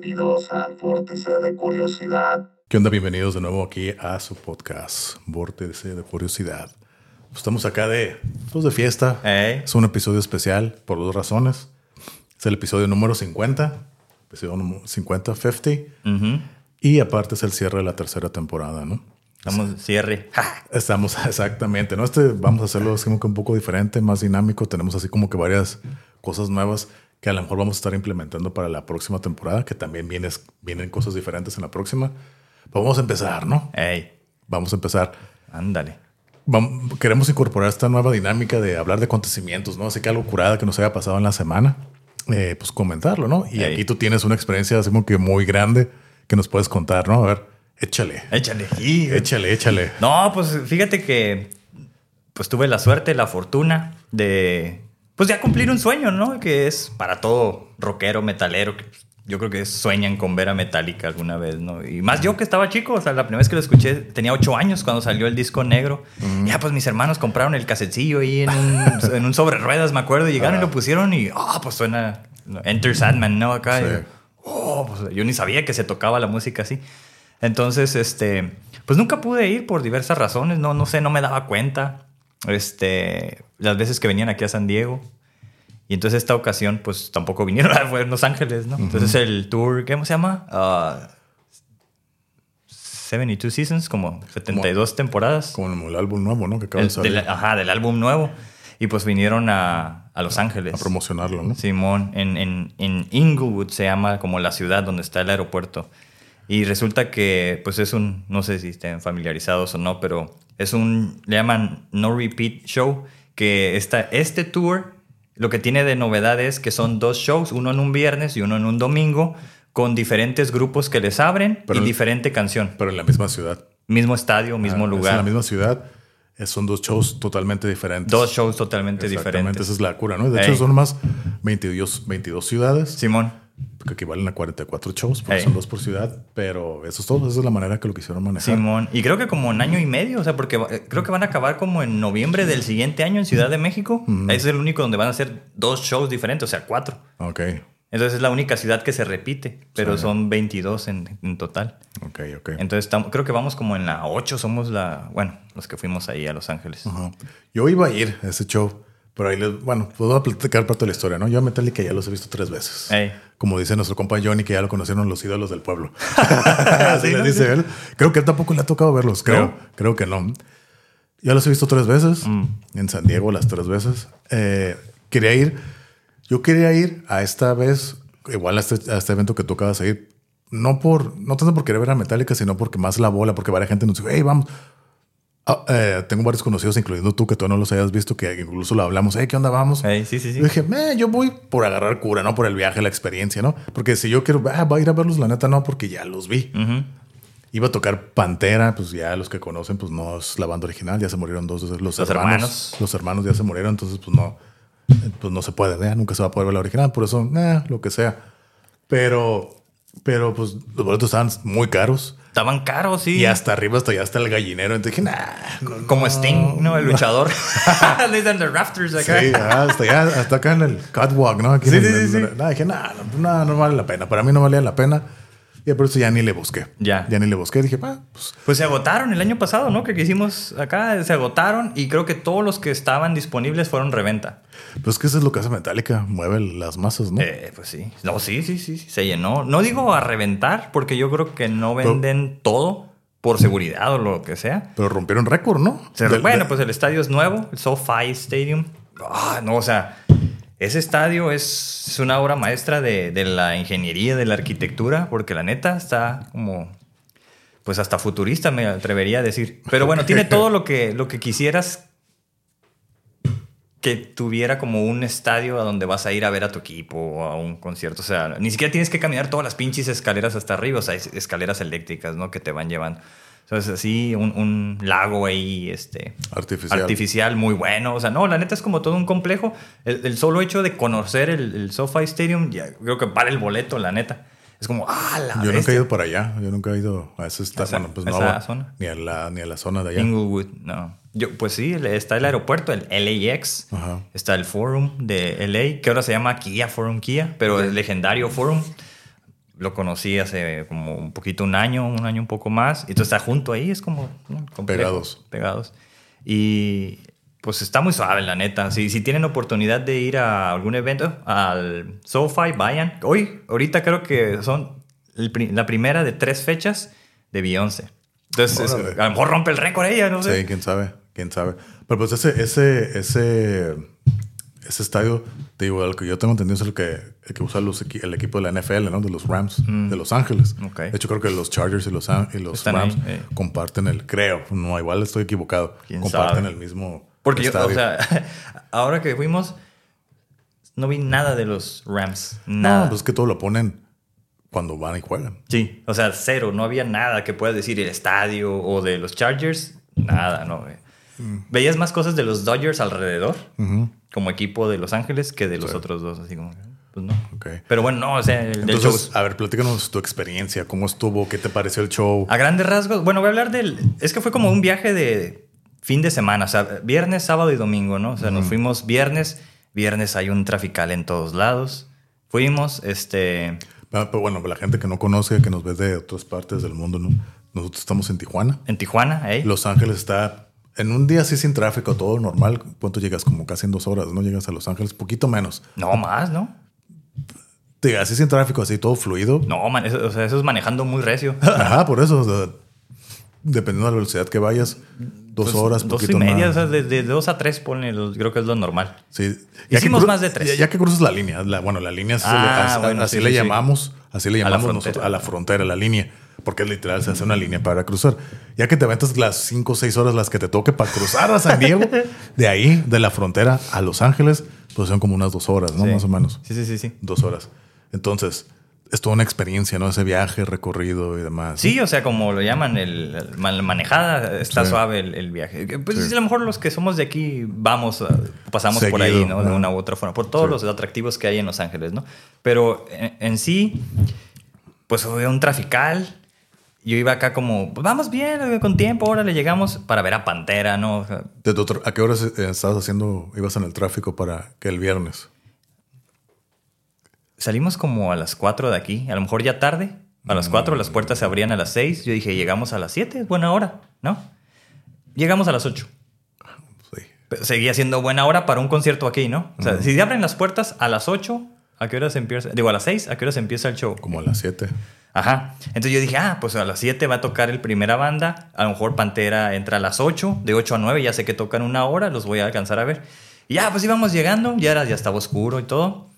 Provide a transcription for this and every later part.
Bienvenidos al Vórtice de Curiosidad. ¿Qué onda? Bienvenidos de nuevo aquí a su podcast, Vórtice de Curiosidad. Estamos acá de, pues de fiesta. Ey. Es un episodio especial por dos razones. Es el episodio número 50, episodio número 50, 50. Ujú. Y aparte es el cierre de la tercera temporada, ¿no? Estamos cierre. Ja. Estamos exactamente, ¿no? Este vamos a hacerlo así como que un poco diferente, más dinámico. Tenemos así como que varias cosas nuevas que a lo mejor vamos a estar implementando para la próxima temporada, que también vienes, vienen cosas diferentes en la próxima. Pero vamos a empezar, ¿no? Ey, Vamos a empezar. ándale. Queremos incorporar esta nueva dinámica de hablar de acontecimientos, ¿no? Así que algo curada que nos haya pasado en la semana, eh, pues comentarlo, ¿no? Y Ey. aquí tú tienes una experiencia así como que muy grande que nos puedes contar, ¿no? A ver, échale. Échale. Y- Échale, échale. No, pues fíjate que pues tuve la suerte, la fortuna de pues ya cumplir un sueño, ¿no? Que es para todo rockero, metalero, que yo creo que sueñan con ver a Metallica alguna vez, ¿no? Y más yo que estaba chico, o sea, la primera vez que lo escuché tenía ocho años cuando salió el disco negro. Ya pues mis hermanos compraron el casetillo ahí en un, en un sobre ruedas, me acuerdo, y llegaron y lo pusieron y, ah, pues suena Enter Sandman, ¿no? Acá. Sí. y- oh, pues yo ni sabía que se tocaba la música así. Entonces, este, pues nunca pude ir por diversas razones, no, no sé, no me daba cuenta. Este, las veces que venían aquí a San Diego. Y entonces esta ocasión, pues tampoco vinieron, fue en Los Ángeles, ¿no? Entonces el tour, ¿cómo se llama? Ah, 72 Seasons, como 72 temporadas. Como el álbum nuevo, ¿no? Que acaba El- de salir. del, ajá, del álbum nuevo. Y pues vinieron a, a Los Ángeles. a promocionarlo, ¿no? Simón, en, en, en Inglewood se llama como la ciudad donde está el aeropuerto. Y resulta que, pues es un, no sé si estén familiarizados o no, pero es un, le llaman No Repeat Show, que está, este tour lo que tiene de novedad es que son dos shows, uno en un viernes y uno en un domingo, con diferentes grupos que les abren Pero- y diferente canción. Pero en la misma ciudad. Mismo estadio, mismo Ah, es lugar. en la misma ciudad. Son dos shows totalmente diferentes. Dos shows totalmente Exactamente, diferentes. esa es la cura, ¿no? De Ey. hecho, son más 22, 22 ciudades, Simón. Que equivalen a 44 shows, porque Ey. son dos por ciudad, pero eso es todo. Esa es la manera que lo quisieron manejar. Simón. Y creo que como en año y medio, o sea, porque eh, creo que van a acabar como en noviembre del siguiente año en Ciudad de México. Ese es el único donde van a hacer dos shows diferentes, o sea, cuatro. Ok, Entonces es la única ciudad que se repite, pero Sí. son 22 en, en total. ok, ok. Entonces estamos- creo que vamos como en la 8, somos la, bueno, los que fuimos ahí a Los Ángeles. Yo iba a ir a ese show, pero ahí les, bueno, puedo platicar parte de la historia, ¿no? Yo a Metallica ya los he visto tres veces. Como dice nuestro compa Johnny, que ya lo conocieron los ídolos del pueblo. Así Sí, les ¿no? dice él. Creo que él tampoco le ha tocado verlos, creo. ¿No? Creo que no. Ya los he visto tres veces. Mm. En San Diego las tres veces. Eh, quería ir. Yo quería ir a esta vez, igual a este, a este evento que tú acabas de ir. No por, no tanto por querer ver a Metallica, sino porque más la bola, porque varias gente nos dijo, hey, vamos. Ah, eh, tengo varios conocidos, incluyendo tú, que tú no los hayas visto, que incluso lo hablamos. Hey, ¿qué onda? Vamos. Ey, sí, sí, sí. Yo dije, "Meh, yo voy por agarrar cura, no por el viaje, la experiencia, ¿no? Porque si yo quiero, ah, voy a ir a verlos, la neta no, porque ya los vi. Ujú. Iba a tocar Pantera, pues ya los que conocen, pues no es la banda original, ya se murieron dos los, Los hermanos, hermanos. Los hermanos ya se murieron, entonces pues no, pues no se puede, ¿eh? nunca se va a poder ver la original, por eso, eh, lo que sea. Pero, pero pues los boletos estaban muy caros Estaban caros, sí. y hasta arriba, hasta allá, hasta el gallinero. Entonces dije, nah, no, Como Sting, ¿no? El luchador. Le dicen the rafters acá. Sí, hasta allá, hasta acá en el catwalk, ¿no? Aquí Sí, en el- sí, sí, sí. nada, dije, nada, no, no, no vale la pena. Para mí no valía la pena. Y por eso ya ni le busqué. Ya. Ya ni le busqué. Dije, ah, pues Pues se agotaron el año pasado, ¿no? Que hicimos acá, se agotaron y creo que todos los que estaban disponibles fueron reventa. Pues que eso es lo que hace Metallica, mueve las masas, ¿no? Eh, pues sí. No, sí, sí, sí, sí, se llenó. No digo a reventar, porque yo creo que no venden todo por seguridad o lo que sea. Pero rompieron récord, ¿no? Se- Del- bueno, pues el estadio es nuevo, el SoFi Stadium. Ah, no, o sea, ese estadio es, una obra maestra de, de la ingeniería, de la arquitectura, porque la neta está como, pues hasta futurista me atrevería a decir. Pero bueno, tiene todo lo que, lo que quisieras que tuviera como un estadio a donde vas a ir a ver a tu equipo o a un concierto. O sea, ni siquiera tienes que caminar todas las pinches escaleras hasta arriba. O sea, hay escaleras eléctricas, ¿no? Que te van llevando. Entonces, así, un, un lago ahí, este... Artificial. Artificial, muy bueno. O sea, no, la neta es como todo un complejo. El, el solo hecho de conocer el, el SoFi Stadium, ya creo que vale el boleto, la neta. Es como, ah, la Yo nunca he ido para allá. Yo nunca he ido a ese esta- ¿A esa- bueno, pues no esa zona? Ni a la ni a la zona de allá. Inglewood, no. Yo, pues sí, está el aeropuerto, el LAX. Ajá. Está el Forum de LA, que ahora se llama Kia Forum Kia, pero el legendario Forum. Lo conocí hace como un poquito, un año, un año un poco más. Y entonces está junto ahí, es como ¿no? complejo, Pegados. Pegados. Y pues está muy suave, la neta. Si, si tienen oportunidad de ir a algún evento, al SoFi, vayan. Hoy, ahorita creo que son el la primera de tres fechas de Beyoncé. Entonces, es- a lo mejor rompe el récord ella, no sé. Sí, quién sabe, quién sabe. Pero pues ese, ese, ese, ese estadio, te digo, el que yo tengo entendido es el que, el que usa los el equipo de la NFL, ¿no? De los Rams, de Los Ángeles. Mm. De hecho, creo que los Chargers y los, y los Rams ahí, eh. comparten el, creo, no, igual estoy equivocado, ¿Quién comparten sabe? el mismo Porque yo, o sea, ahora que fuimos, no vi nada de los Rams. Nada. no, pues es que todo lo ponen cuando van y juegan. Sí, o sea, cero. No había nada que puedas decir el estadio o de los Chargers. Nada, no. güey. Mm. Veías más cosas de los Dodgers alrededor, como equipo de Los Ángeles, que de los Sí. otros dos. Así como, pues no. Pero bueno, no, o sea, el del Entonces, show. a ver, platícanos tu experiencia, cómo estuvo, qué te pareció el show. A grandes rasgos, bueno, voy a hablar del. Es que fue como un viaje de fin de semana, o sea, viernes, sábado y domingo, ¿no? O sea, nos fuimos viernes. Viernes hay un trafical en todos lados. Fuimos, este. Ah, Pero bueno, la gente que no conoce, que nos ve de otras partes del mundo, ¿no? Nosotros estamos en Tijuana. En Tijuana, ¿eh? Los Ángeles está en un día así sin tráfico, todo normal. ¿Cuánto llegas? Como casi en dos horas, ¿no? Llegas a Los Ángeles, poquito menos. No más, ¿no? Sí, así sin tráfico, así todo fluido. No, man, eso, o sea, eso es manejando muy recio. Ajá, por eso. o sea, dependiendo de la velocidad que vayas, dos Pues, horas, Dos y media, más. o sea, de, de dos a tres, ponle, los- creo que es lo normal. Sí. Hicimos cru- más de tres. Ya, ya que cruzas la línea, la- bueno, la línea así, le- Ah, así- bueno, así sí, le sí, sí. llamamos, así le llamamos nosotros a la frontera, la línea, porque literal, se hace una línea para cruzar. Ya que te aventas las cinco o seis horas las que te toque para cruzar a San Diego, de ahí, de la frontera a Los Ángeles, pues son como unas dos horas, ¿no? Sí. Más o menos. Sí, sí, sí, sí. Dos horas. Entonces, es toda una experiencia, ¿no? Ese viaje, recorrido y demás. Sí, o sea, como lo llaman, el, el man- manejada, está Sí. suave el, el viaje. Pues Sí. a lo mejor los que somos de aquí vamos, pasamos por ahí, ¿no? De una u otra forma, por todos los atractivos que hay en Los Ángeles, ¿no? Pero en, en sí, pues un trafical. Yo iba acá como, pues vamos bien, eh, con tiempo, ahora le llegamos para ver a Pantera, ¿no? O sea, ¿De tu tra- ¿A qué horas eh, estabas haciendo, ibas en el tráfico para que el viernes? Salimos como a las 4 de aquí, a lo mejor ya tarde. A las 4 las puertas se abrían a las 6. Yo dije, llegamos a las 7, es buena hora, ¿no? Llegamos a las 8. Sí. Pero Seguía siendo buena hora para un concierto aquí, ¿no? O sea, si se abren las puertas a las 8, ¿a qué hora se empieza? Digo, a las 6, ¿a qué hora se empieza el show? Como a las 7. Ajá. Entonces yo dije, ah, pues a las 7 va a tocar el primera banda. A lo mejor Pantera entra a las 8, de 8 a 9, ya sé que tocan una hora, los voy a alcanzar a ver. Y ya, pues íbamos llegando, ya, era, ya estaba oscuro y todo.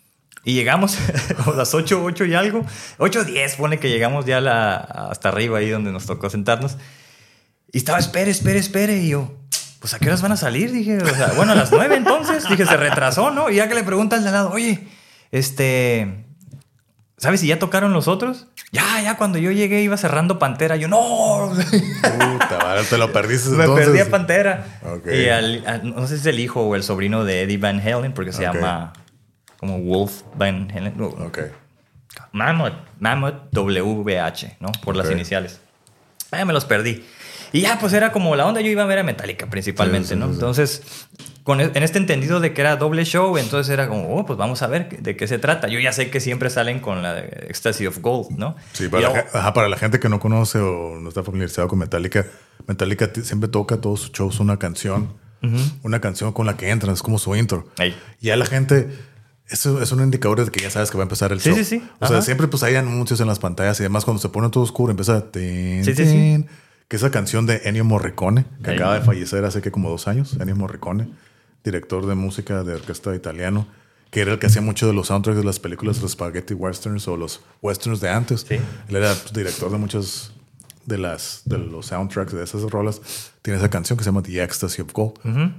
Y llegamos a las 8, 8 y algo. 8, 10, pone que llegamos ya la- hasta arriba ahí donde nos tocó sentarnos. Y estaba, espere, espere, espere. Y yo, pues ¿a qué horas van a salir? Dije, o sea, bueno, a las 9 entonces. Dije, se retrasó, ¿no? Y ya que le de al lado, oye, este, ¿sabes si ya tocaron los otros? Ya, ya, cuando yo llegué iba cerrando Pantera. Yo, no, Puta, madre, te lo perdiste me entonces. perdí a Pantera. Y al- no sé si es el hijo o el sobrino de Eddie Van Halen, porque se llama como Wolf Van Halen. Ok. Mammoth, Mammoth WH, ¿no? Por las iniciales. Ya me los perdí. Y ya, pues era como la onda, yo iba a ver a Metallica principalmente, Sí, sí, ¿no? sí. Entonces, con, e- en este entendido de que era doble show, entonces era como, oh, pues vamos a ver de qué se trata. Yo ya sé que siempre salen con la de Ecstasy of Gold, ¿no? Sí, para, la, ajá, para la gente que no conoce o no está familiarizado con Metallica, Metallica siempre toca todos sus shows una canción, una canción con la que entran, es como su intro. Y a la gente, eso es un indicador de que ya sabes que va a empezar el Sí, show. sí, sí. O sea, siempre pues hay anuncios en las pantallas y demás, cuando se pone todo oscuro empieza tin, Sí, sí, sí. que esa canción de Ennio Morricone, que acaba de fallecer hace que como dos años, Ennio Morricone, director de música de orquesta italiano, que era el que hacía mucho de los soundtracks de las películas, los spaghetti westerns o los westerns de antes. Sí. Él era pues, director de muchas de las de los soundtracks de esas rolas. Tiene esa canción que se llama The Ecstasy of Gold.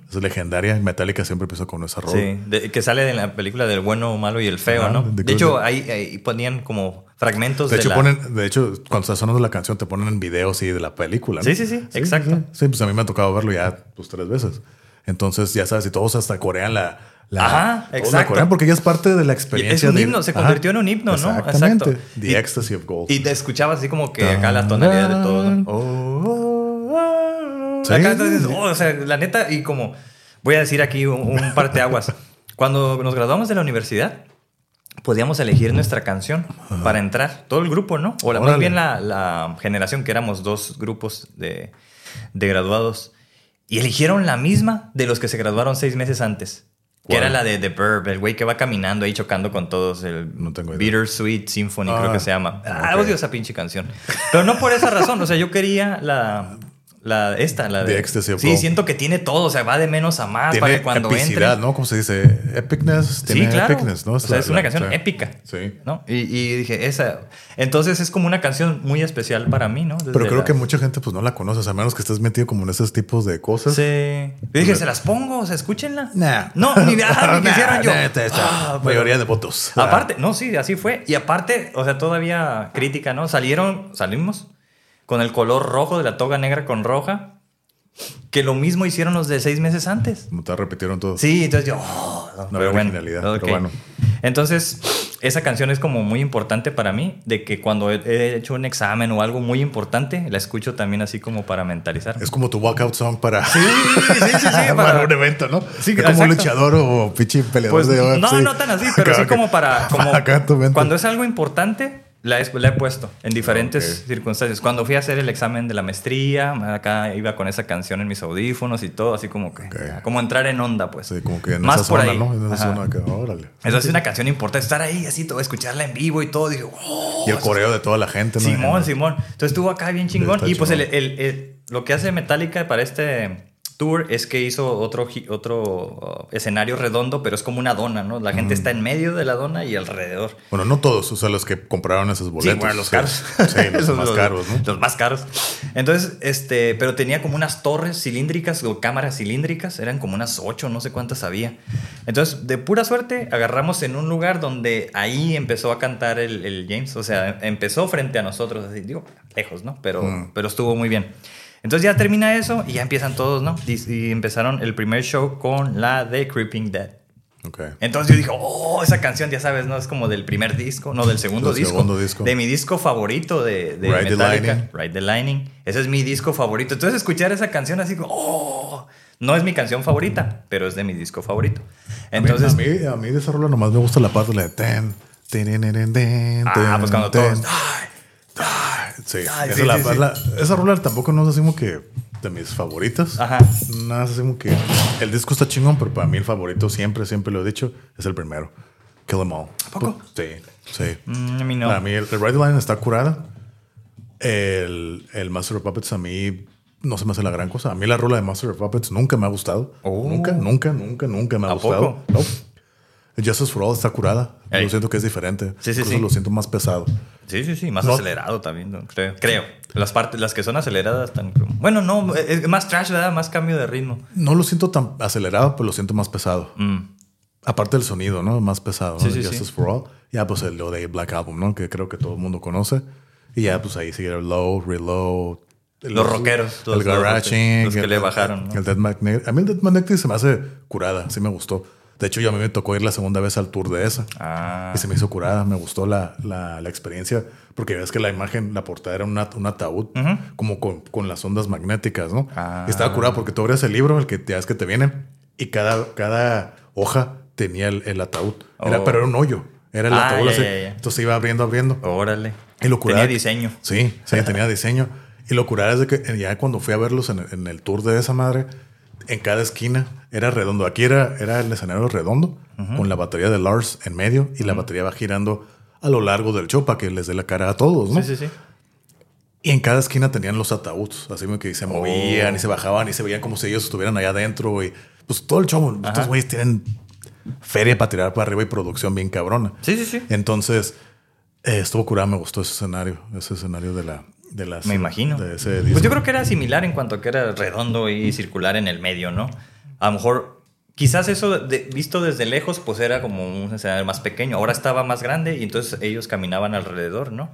Es legendaria. Metallica siempre empezó con esa rola. Sí, de- que sale de la película del bueno, malo y el feo, ¿no? de- De, hecho, ahí, ahí ponían como fragmentos De de, hecho, la... ponen, de hecho, cuando está sonando la canción, te ponen videos sí, de la película. ¿no? Sí, sí, sí, exacto. Sí, sí, pues a mí me ha tocado verlo ya pues tres veces. Entonces, ya sabes, y todos hasta corean la. la Ajá, la exacto. corean porque ya es parte de la experiencia. es un de- himno, se Ajá, convirtió en un himno, ¿no? Exactamente. Exacto. The Y- Ecstasy of Gold. Y te escuchabas así como que acá la tonalidad de todo. ¿no? Oh, oh, oh. Sí, Acá sí, entonces, sí. oh, o sea, la neta, y como voy a decir aquí un, un parteaguas. Cuando nos graduamos de la universidad, podíamos elegir nuestra canción para entrar, todo el grupo, ¿no? O la, más bien la, la generación, que éramos dos grupos de, de graduados, y eligieron la misma de los que se graduaron seis meses antes. Que era la de The Verb, el güey que va caminando ahí chocando con todos, el No tengo idea. Bittersweet Symphony, creo Ah, que se llama. Ah, odio esa pinche canción. Pero no por esa razón, o sea, yo quería la, la esta, la de... Ecstasy sí, siento que tiene todo, o sea, va de menos a más para Tiene que cuando epicidad, entre... ¿no? Como se dice, epicness. Sí, Tiene claro. epicness, ¿no? O sea, es una canción sí. épica. Sí. ¿no? Y, y dije, esa. Entonces es como una canción muy especial para mí, ¿no? Desde Pero creo que mucha gente pues no la conoces, a menos que estés metido como en esos tipos de cosas. Sí. Yo dije, se las pongo, o sea, escúchenla. Nah. No, ni, ah, ni Nah, quisieron yo. nah, esta- esta Ah, pero- mayoría de votos. Aparte, no, sí, así fue. Y aparte, o sea, todavía crítica, ¿no? Salieron, salimos con el color rojo de la toga negra con roja, que lo mismo hicieron los de seis meses antes. Te repitieron todo. Sí, entonces yo. oh, no, pero bueno, originalidad, pero bueno. Entonces, esa canción es como muy importante para mí, de que cuando he- he hecho un examen o algo muy importante, la escucho también así como para mentalizar. Es como tu walkout song para, sí, sí, sí, para para- un evento, ¿no? Sí, Es como exacto. luchador o pinche peleador Pues, de no, no tan así, pero sí Acá, como para. Como, Acá tu mente. cuando es algo importante, la he, la he puesto en diferentes circunstancias. Cuando fui a hacer el examen de la maestría, acá iba con esa canción en mis audífonos y todo, así como que. Como entrar en onda, pues. Sí, como que en Más esa por zona, ahí. ¿no? En esa Ajá. zona que, órale. Esa es una canción importante, estar ahí así, todo, escucharla en vivo y todo. Dije, oh, Y el coreo de toda la gente, ¿no? Simón, Simón. Entonces estuvo acá bien chingón. Y pues el, chingón. el- el- lo que hace Metallica para este tour es que hizo otro, otro uh, escenario redondo, pero es como una dona, ¿no? La gente está en medio de la dona y alrededor. Bueno, no todos, o sea, los que compraron esos boletos. Sí, bueno, los caros. Sí, los Esos, más caros, ¿no? Los más caros. Entonces, este, pero tenía como unas torres cilíndricas o cámaras cilíndricas, eran como unas ocho, no sé cuántas había. Entonces, de pura suerte, agarramos en un lugar donde ahí empezó a cantar el, el James, o sea, empezó frente a nosotros, así, digo, lejos, ¿no? Pero, Mm. pero estuvo muy bien. Entonces ya termina eso y ya empiezan todos, ¿no? Y, y empezaron el primer show con la de Creeping Dead. Ok. Entonces yo dije, oh, esa canción, ya sabes, ¿no? Es como del primer disco, no, del segundo, Del disco, segundo disco. De mi disco favorito de, de Ride the Metallica. Lightning. Ride the Lightning. Ese es mi disco favorito. Entonces escuchar esa canción así como, oh, no es mi canción favorita, pero es de mi disco favorito. Entonces, a mí, a mí, a mí de esa rola nomás me gusta la parte de ten, ten, ten, ten, ten, ah, pues cuando ten. todos, ay, Sí, Ay, esa, sí, la- sí, sí. la- esa rola tampoco no es así como que de mis favoritas. Ajá. Nada, es así como que el disco está chingón, pero para mí el favorito siempre, siempre lo he dicho, es el primero. Kill Em All. ¿A poco? Sí, sí. mm, a mí no. Para mí el, el Ride Line está curada. El, el Master of Puppets a mí no se me hace la gran cosa. A mí la rola de Master of Puppets nunca me ha gustado. Oh. Nunca, nunca, nunca, nunca me ha ¿A gustado. poco? No. Justice for All está curada. Yo siento que es diferente. Sí, sí, Incluso sí. lo siento más pesado. Sí, sí, sí, más No. acelerado también, ¿no? creo. Creo. Las partes, las que son aceleradas están. Bueno, no, es más trash, ¿verdad? Más cambio de ritmo. No lo siento tan acelerado, pero lo siento más pesado. Mm. Aparte del sonido, ¿no? Más pesado. Sí, ¿no? sí. Justice for All. Ya, pues el lo de Black Album, ¿no? Que creo que todo el mundo conoce. Y ya, pues ahí sigue el Low, Reload. Los rockeros, El los- garaging. los que el- le bajaron. El Dead Magnetic. A mí el Dead Magnetic se me hace curada. Sí me gustó. De hecho, yo a mí me tocó ir la segunda vez al tour de esa. Ah. Y se me hizo curada, me gustó la, la, la experiencia, porque ves que la imagen, la portada era una- un ataúd, como con, con las ondas magnéticas, ¿no? Ah. Y estaba curada porque tú abrías el libro, el que ya es que te viene, y cada, cada hoja tenía el, el ataúd. Era, Oh. pero era un hoyo, era el Ah, ataúd ya, así. ya, ya. Entonces iba abriendo, abriendo. Órale. Y lo curada Tenía diseño. Sí, sí, tenía diseño. Y lo curada es de que ya cuando fui a verlos en, en el tour de esa madre, en cada esquina era redondo. Aquí era, era el escenario redondo, con la batería de Lars en medio y la batería va girando a lo largo del show para que les dé la cara a todos, ¿no? Sí, sí, sí. Y en cada esquina tenían los ataúdes, así como que se movían y se bajaban y se veían como si ellos estuvieran allá adentro. Y pues todo el show, estos güeyes tienen feria para tirar para arriba y producción bien cabrona. Sí, sí, sí. Entonces, eh, estuvo curado, me gustó ese escenario, ese escenario de la... De las, Me imagino. De ese. Pues yo creo que era similar en cuanto a que era redondo y circular en el medio, ¿no? A lo mejor, quizás eso de- visto desde lejos, pues era como un escenario más pequeño. Ahora estaba más grande y entonces ellos caminaban alrededor, ¿no?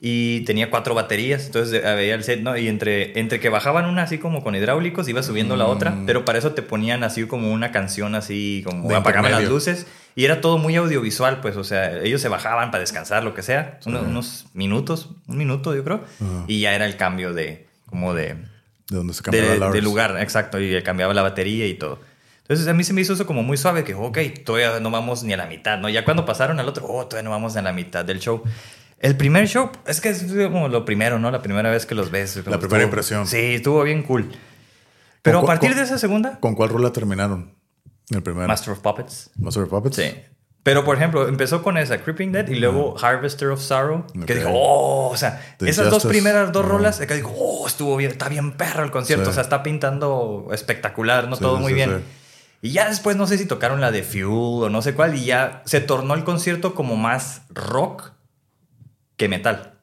Y tenía cuatro baterías, entonces veía el set, ¿no? Y entre, entre que bajaban una así como con hidráulicos, iba subiendo la otra, pero para eso te ponían así como una canción así, como Mm. Apagaban las luces. Y era todo muy audiovisual, pues, o sea, ellos se bajaban para descansar, lo que sea, unos, unos minutos, un minuto yo creo, y ya era el cambio de, como de, de donde se cambiaba de, Lars. de lugar, exacto, y cambiaba la batería y todo. Entonces a mí se me hizo eso como muy suave, que ok, todavía no vamos ni a la mitad, ¿no? Ya cuando pasaron al otro, oh, todavía no vamos a la mitad del show. El primer show, es que es como lo primero, ¿no? La primera vez que los ves. La primera estuvo- impresión. Sí, estuvo bien cool. Pero a partir con- de esa segunda, ¿Con cuál rola terminaron? El primero. Master of Puppets. Master of Puppets. Sí. Pero, por ejemplo, empezó con esa Creeping Dead y luego Harvester of Sorrow. Ok. Que dijo, oh, o sea, The esas dos primeras dos Ajá. rolas, acá dijo, oh, estuvo bien, está bien perro el concierto. Sí. O sea, está pintando espectacular, ¿no? Sí, Todo sí, muy bien. Y ya después no sé si tocaron la de Fuel o no sé cuál, y ya se tornó el concierto como más rock que metal.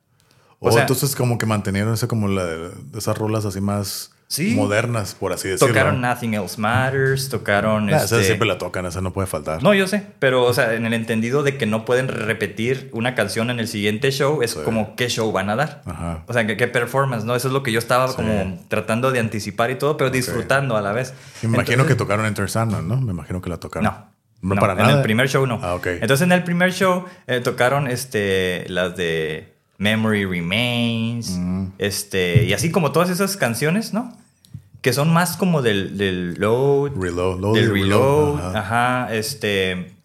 O O sea- entonces como que mantenieron ese como la de esas rolas así más Sí. modernas, por así decirlo. Tocaron Nothing Else Matters, tocaron. Ah, esa este- siempre la tocan, esa no puede faltar. No, yo sé, pero o sea, en el entendido de que no pueden repetir una canción en el siguiente show, es Sí. como qué show van a dar. Ajá. O sea, ¿qué, qué performance, ¿no? Eso es lo que yo estaba Sí. como tratando de anticipar y todo, pero disfrutando a la vez. Me imagino Entonces- que tocaron Enter Sandman, ¿no? Me imagino que la tocaron. No. No, no, para en nada. el primer show no. Ah, ok. Entonces en el primer show eh, tocaron este, las de Memory Remains, Mm. este, y así como todas esas canciones, ¿no? Que son más como del, del load, Reload, load del reload, reload, ajá. ajá. este,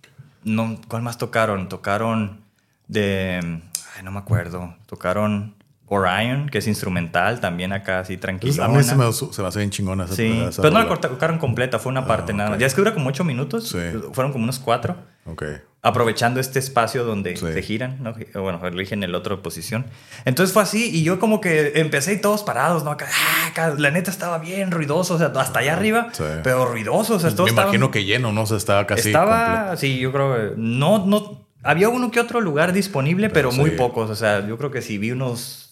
no, ¿cuál más tocaron? Tocaron de, ay, no me acuerdo, tocaron Orion, que es instrumental, también acá así tranquilo. A mí se me, se me hace bien chingona esa Sí, esa pero no la rola. cortaron completa, fue una parte nada más. Ya es que dura como ocho minutos, Sí. fueron como unos cuatro, Ok. aprovechando este espacio donde Sí. se giran, ¿no? O Bueno, eligen el otro posición. Entonces fue así y yo como que empecé y todos parados, ¿no? Acá, ah, acá, la neta estaba bien ruidoso, o sea, hasta allá arriba, Sí. pero ruidoso, o sea, todos Me imagino que lleno, ¿no? O sea, estaba casi estaba, completo. sí, yo creo, que no, no, había uno que otro lugar disponible, pero, Pero muy pocos, o sea, yo creo que si vi unos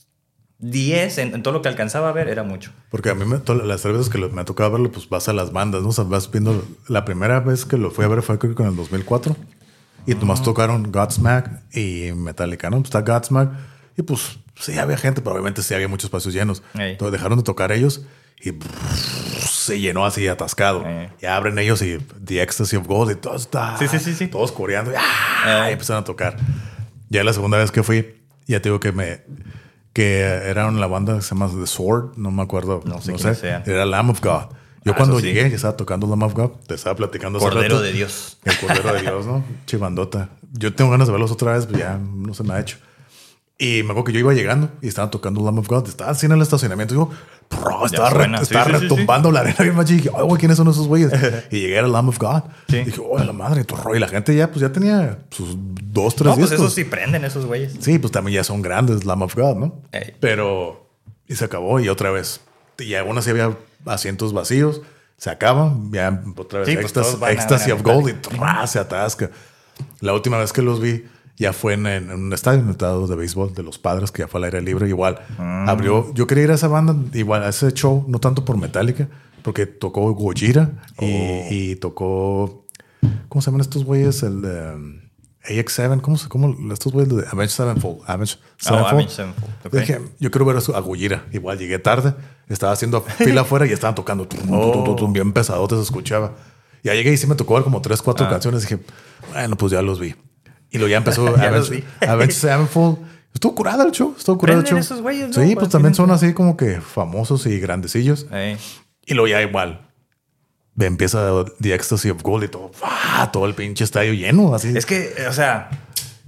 10 en, en todo lo que alcanzaba a ver, era mucho. Porque a mí me, to- las tres veces que lo- me ha tocado verlo, pues vas a las bandas, ¿no? O sea, vas viendo... La primera vez que lo fui a ver fue creo que en el 2004. Y nomás tocaron Godsmack y Metallica, ¿no? Pues está Godsmack. Y pues sí había gente, pero obviamente sí había muchos espacios llenos. Ey. Entonces dejaron de tocar ellos y se llenó así atascado. Ey. Y abren ellos y The Ecstasy of Gold y todo está... Sí, sí, sí. Todos coreando. Y, ¡ah! Y empezaron a tocar. Ya la segunda vez que fui, ya te digo que me... Que era la banda que se llama The Sword, no me acuerdo. No sé quiénes sean. Era Lamb of God. Yo Ah, cuando sí. llegué, ya estaba tocando Lamb of God, te estaba platicando hace Cordero rato. de Dios. El Cordero de Dios, ¿no? Chivandota. Yo tengo ganas de verlos otra vez, pero ya no se me ha hecho. Y me acuerdo que yo iba llegando y estaban tocando Lamb of God. Estaba así en el estacionamiento. "Bro, estaba, re-. Sí, estaba sí, sí, sí. retumbando la arena bien machín. Y dije, "Ay, güey, ¿quiénes son esos güeyes? y llegué al Lamb of God. Y dije, oh, la madre, rollo. Y la gente ya, pues ya tenía sus dos, tres No, pues discos. esos sí prenden, esos güeyes. Sí, pues también ya son grandes, Lamb of God, ¿no? Ey. Pero. Y se acabó y otra vez. Y aún así había asientos vacíos. Se acaba, ya otra vez pues Ecstasy, Ecstasy of Gold y. ¡tra! se atasca. La última vez que los vi ya fue en, en un estadio, de béisbol de los padres que ya fue al aire libre. Igual Mm. abrió. Yo quería ir a esa banda, igual a ese show, no tanto por Metallica, porque tocó Gojira y, Oh. y tocó. ¿Cómo se llaman estos güeyes? El de. um, AX7, ¿cómo se cómo estos güeyes de Avenged Sevenfold? Avenged Oh, Sevenfold. Dije, yo quiero ver a Gojira. Igual llegué tarde, estaba haciendo fila afuera y estaban tocando tum, bien pesadote, se escuchaba. Ya llegué y sí me tocó ver como tres, cuatro Ah. canciones. Dije, bueno, pues ya los vi. Y luego ya empezó Ya. Avenged, Avenged Sevenfold. Estuvo curada el show, estuvo curada el show. Esos güeyes, ¿no? Sí, Pues, también son así como que famosos y grandecillos. Ey. Y luego ya igual. Empieza The Ecstasy of Gold y todo. ¡fua! Todo el pinche estadio lleno. Así. Es que, o sea,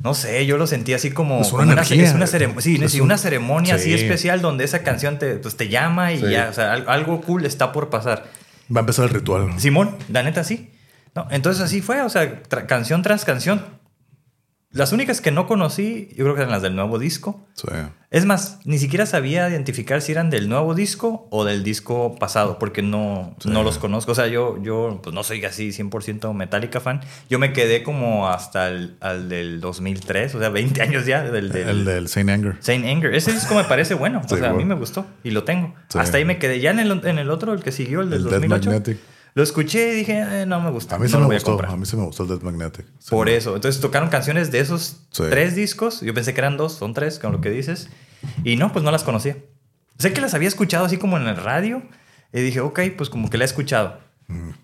no sé, yo lo sentí así como, Es una como energía. es una ceremonia, sí, Es sí, un- una ceremonia así Sí. especial donde esa canción te, pues, te llama y ya, o sea, al- algo cool está por pasar. Va a empezar el ritual. Simón, la neta sí. No, entonces así fue, o sea, tra- canción tras canción. Las únicas que no conocí, yo creo que eran las del nuevo disco. Sí. Es más, ni siquiera sabía identificar si eran del nuevo disco o del disco pasado, porque no, no los conozco. O sea, yo, yo pues no soy así 100% Metallica fan. Yo me quedé como hasta el al del 2003, o sea, 20 años ya del, del El del Saint Anger. Saint Anger. Ese disco me parece bueno. Sí, o sea, a mí me gustó y lo tengo. Hasta ahí me quedé. Ya en el, en el otro, el que siguió, el del El Death 2008, Magnetic. Lo escuché y dije, eh, no me gusta. A mí no lo me a gustó. A mí sí me gustó el Death Magnetic. Por eso. Entonces tocaron canciones de esos Sí. tres discos. Yo pensé que eran dos, son tres, con lo que dices. Y no, pues no las conocía. Sé que las había escuchado así como en el radio. Y dije, ok, pues como que la he escuchado.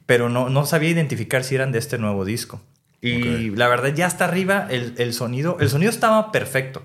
Pero no, no sabía identificar si eran de este nuevo disco. Y la verdad, ya hasta arriba el, el sonido, el sonido estaba perfecto.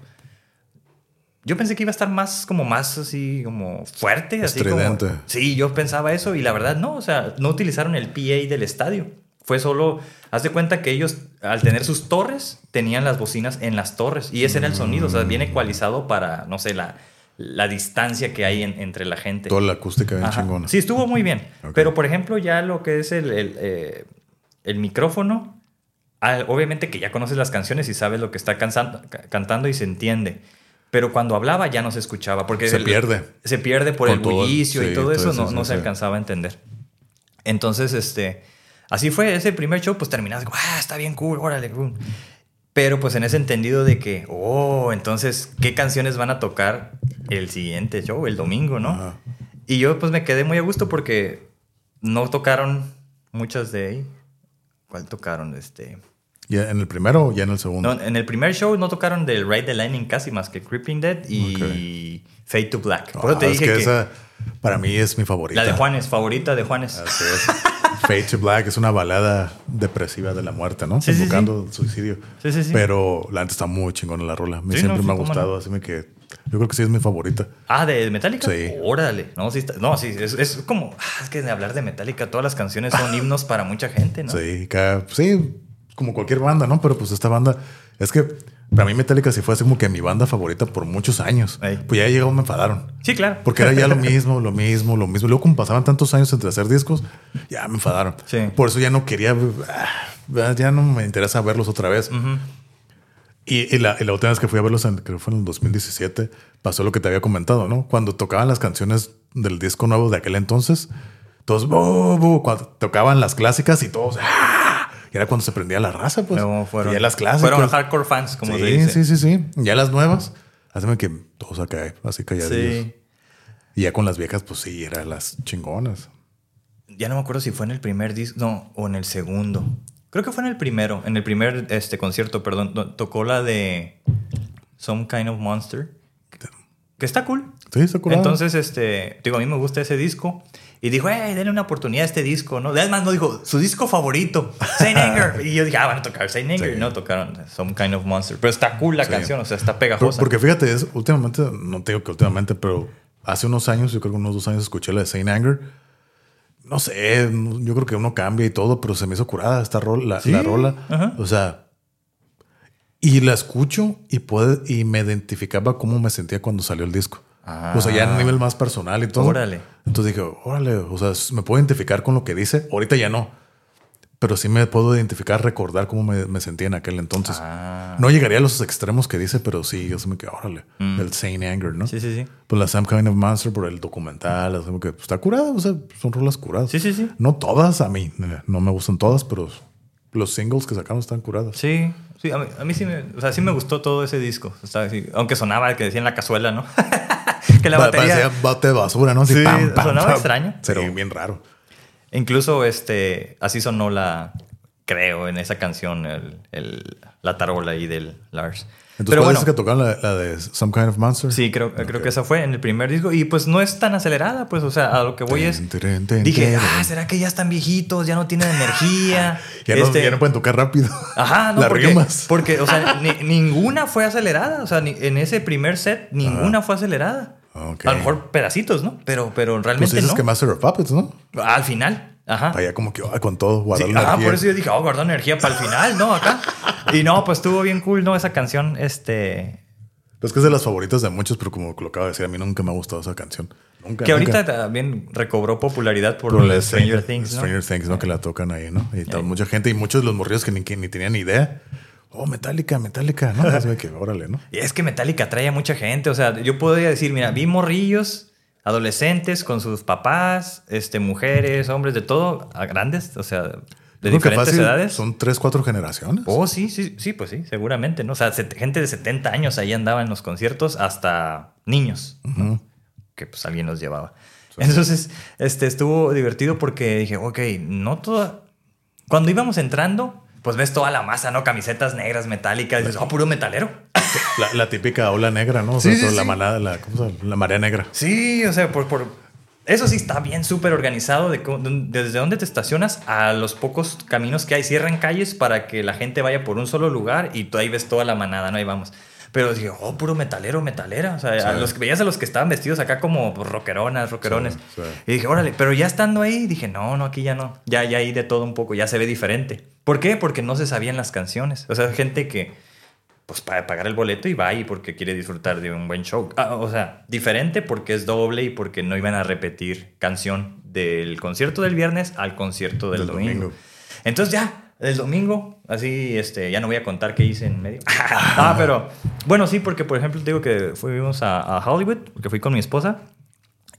Yo pensé que iba a estar más, como más así, como fuerte. Así como, sí, yo pensaba eso y la verdad no, o sea, no utilizaron el PA del estadio. Fue solo, haz de cuenta que ellos, al tener sus torres, tenían las bocinas en las torres y ese era el sonido, o sea, bien ecualizado para, no sé, la, la distancia que hay en- entre la gente. Toda la acústica bien Ajá. chingona. Sí, estuvo muy bien. Ok. Pero, por ejemplo, ya lo que es el, el, eh, el micrófono, ah, obviamente que ya conoces las canciones y sabes lo que está cansando- ca- cantando y se entiende. Pero cuando hablaba ya no se escuchaba. Porque Se el- pierde. Se pierde por Con el todo bullicio sí, y todo todo eso, no, no se sí. alcanzaba a entender. Entonces, este, así fue ese primer show, pues terminabas, como, ah, está bien cool, órale. boom". Pero pues en ese entendido de que, oh, entonces, ¿qué canciones van a tocar el siguiente show, el domingo, no? Ajá. Y yo pues me quedé muy a gusto porque no tocaron muchas de ahí. ¿Cuál tocaron? Este. ¿Ya en el primero o ya en el segundo? No, en el primer show no tocaron del Ride the Lightning casi más que Creeping Dead y Fade to Black. Por eso te Ah, es dije que, que, esa para mí es mi favorita. la de Juanes, favorita de Juanes. Así es. Fade to Black es una balada depresiva de la muerte, ¿no? Sí, sí, Invocando el suicidio. Sí, sí, sí. Pero la neta está muy chingona la rola. A mí Sí, siempre no, sí, me ha gustado, no. así me que yo creo que sí es mi favorita. Ah, de Metallica. Sí. Órale. No, sí, está- no, sí, es, es como. ah, Es que de hablar de Metallica, todas las canciones son himnos para mucha gente, ¿no? Sí, cada- sí, como cualquier banda, ¿no? Pero pues esta banda es que para mí Metallica sí fue así como que mi banda favorita por muchos años. Ey. Pues ya llegó, me enfadaron. Sí, claro. Porque era ya lo mismo, lo mismo, lo mismo. Luego, como pasaban tantos años entre hacer discos, ya me enfadaron. Sí. Por eso ya no quería, ah, ya no me interesa verlos otra vez. Ujú. Y, y la, y la última vez que fui a verlos, en, creo que fue en el 2017, pasó lo que te había comentado, ¿no? Cuando tocaban las canciones del disco nuevo de aquel entonces, todos, "Bu, bu", cuando tocaban las clásicas y todos, ¡ah! Y era cuando se prendía la raza, pues. Luego fueron, Y ya las clásicas. fueron hardcore fans, como sí, se dice. sí, sí, sí. Ya las nuevas, haceme que todos acá, así calladillos. Sí. Y ya con las viejas, pues sí, eran las chingonas. Ya no me acuerdo si fue en el primer disco, no, o en el segundo. Creo que fue en el primero, en el primer este, concierto, perdón. to- Tocó la de Some Kind of Monster, que está cool. Sí, está curado. Entonces, este, digo, a mí me gusta ese disco. Y dijo, hey, denle una oportunidad a este disco, ¿no? Además, no dijo, su disco favorito, Saint Anger. y yo dije, ah, van a tocar Saint Anger. Sí. Y no, tocaron Some Kind of Monster. Pero está cool la Sí. canción, o sea, está pegajosa. Porque fíjate, es, últimamente, no te digo que últimamente, pero hace unos años, yo creo que unos dos años escuché la de Saint Anger. No sé, yo creo que uno cambia y todo, pero se me hizo curada esta rola, la, Sí, la rola. ajá. O sea, y la escucho y puede, y me identificaba cómo me sentía cuando salió el disco. Ah. O sea, ya a nivel más personal y todo. Órale. Entonces dije, órale, o sea, me puedo identificar con lo que dice. Ahorita ya no. Pero sí me puedo identificar, recordar cómo me, me sentía en aquel entonces. Ah. No llegaría a los extremos que dice, pero sí, yo se me quedé, órale, Mm. el Saint Anger, ¿no? Sí, sí, sí. Pues la Some Kind of Monster por el documental, así que pues, está curada, o sea, son rolas curadas. Sí, sí, sí. No todas, a mí, eh, no me gustan todas, pero los singles que sacaron están curadas. Sí, sí, a mí, a mí sí, me, o sea, sí me gustó todo ese disco. Estaba así, aunque sonaba que decía en la cazuela, ¿no? que la batería. Parecía bote de basura, ¿no? Así, Sí, pam, pam, sonaba pam. extraño, Sí, pero- bien raro. Incluso este, así sonó la, creo, en esa canción, el, el- la tarola ahí del Lars. Entonces, Pero ¿cuál bueno, es que tocaron la, la de Some Kind of Monster? sí, creo, creo que esa fue en el primer disco. Y pues no es tan acelerada, pues, o sea, a lo que voy es. Dije, ah, ¿será que ya están viejitos? Ya no tienen energía. Ya, no, Este, ya no pueden tocar rápido. Ajá, no, porque, rimas. porque, o sea, ni- ninguna fue acelerada. O sea, ni- en ese primer set, ninguna fue acelerada. A lo mejor pedacitos, ¿no? Pero, pero Pues realmente dices no. que Master of Puppets, ¿no? Al final. Ajá. Allá como que ah, con todo, guardar Sí, ah, energía. por eso yo dije, oh, guardó energía para el final, ¿no? Acá. Y no, pues estuvo bien cool, ¿no? Esa canción, este. Es que es de las favoritas de muchos, pero como lo acabo de decir, a mí nunca me ha gustado esa canción. Nunca. Que nunca. ahorita también recobró popularidad por, Por Stranger Things, ¿no? Stranger Things, ¿no? Que la tocan ahí, ¿no? Y tal, mucha gente y muchos de los morrillos que ni, que ni tenían idea. Oh, Metallica, Metallica, ¿no? Así que, órale, ¿no? Y es que Metallica atrae a mucha gente. O sea, yo podría decir, mira, vi morrillos, adolescentes con sus papás, este, mujeres, hombres, de todo, a grandes, o sea, de Creo diferentes fácil edades. Son tres, cuatro generaciones. Oh, sí, sí, sí, pues sí, seguramente, ¿no? O sea, gente de 70 años ahí andaba en los conciertos hasta niños, ¿no? que pues alguien los llevaba. Entonces, este, estuvo divertido porque dije, ok, no toda... Cuando íbamos entrando, pues ves toda la masa, ¿no? Camisetas negras, metálicas, y dices, oh, puro metalero. La, la típica ola negra, ¿no? O sea, Sí, sí, la manada, la, ¿cómo se llama? la marea negra. Sí, o sea, por, por... Eso sí está bien súper organizado de cómo- de- desde dónde te estacionas a los pocos caminos que hay. Cierran calles para que la gente vaya por un solo lugar y tú ahí ves toda la manada, ¿no? Ahí vamos. Pero dije, oh, puro metalero, metalera. O sea, a los veías a los que estaban vestidos acá como rockeronas, rockerones. Sí, sí. Y dije, órale, pero ya estando ahí, dije, no, no, aquí ya no. Ya, ya ahí de todo un poco, ya se ve diferente. ¿Por qué? Porque no se sabían las canciones. O sea, gente que, pues, para pagar el boleto y va ahí porque quiere disfrutar de un buen show. Ah, o sea, diferente porque es doble y porque no iban a repetir canción del concierto del viernes al concierto del, Del domingo. domingo. Entonces ya, el domingo, así, este, ya no voy a contar qué hice en medio. ah, pero, bueno, sí, porque por ejemplo, te digo que fuimos a, a Hollywood, porque fui con mi esposa.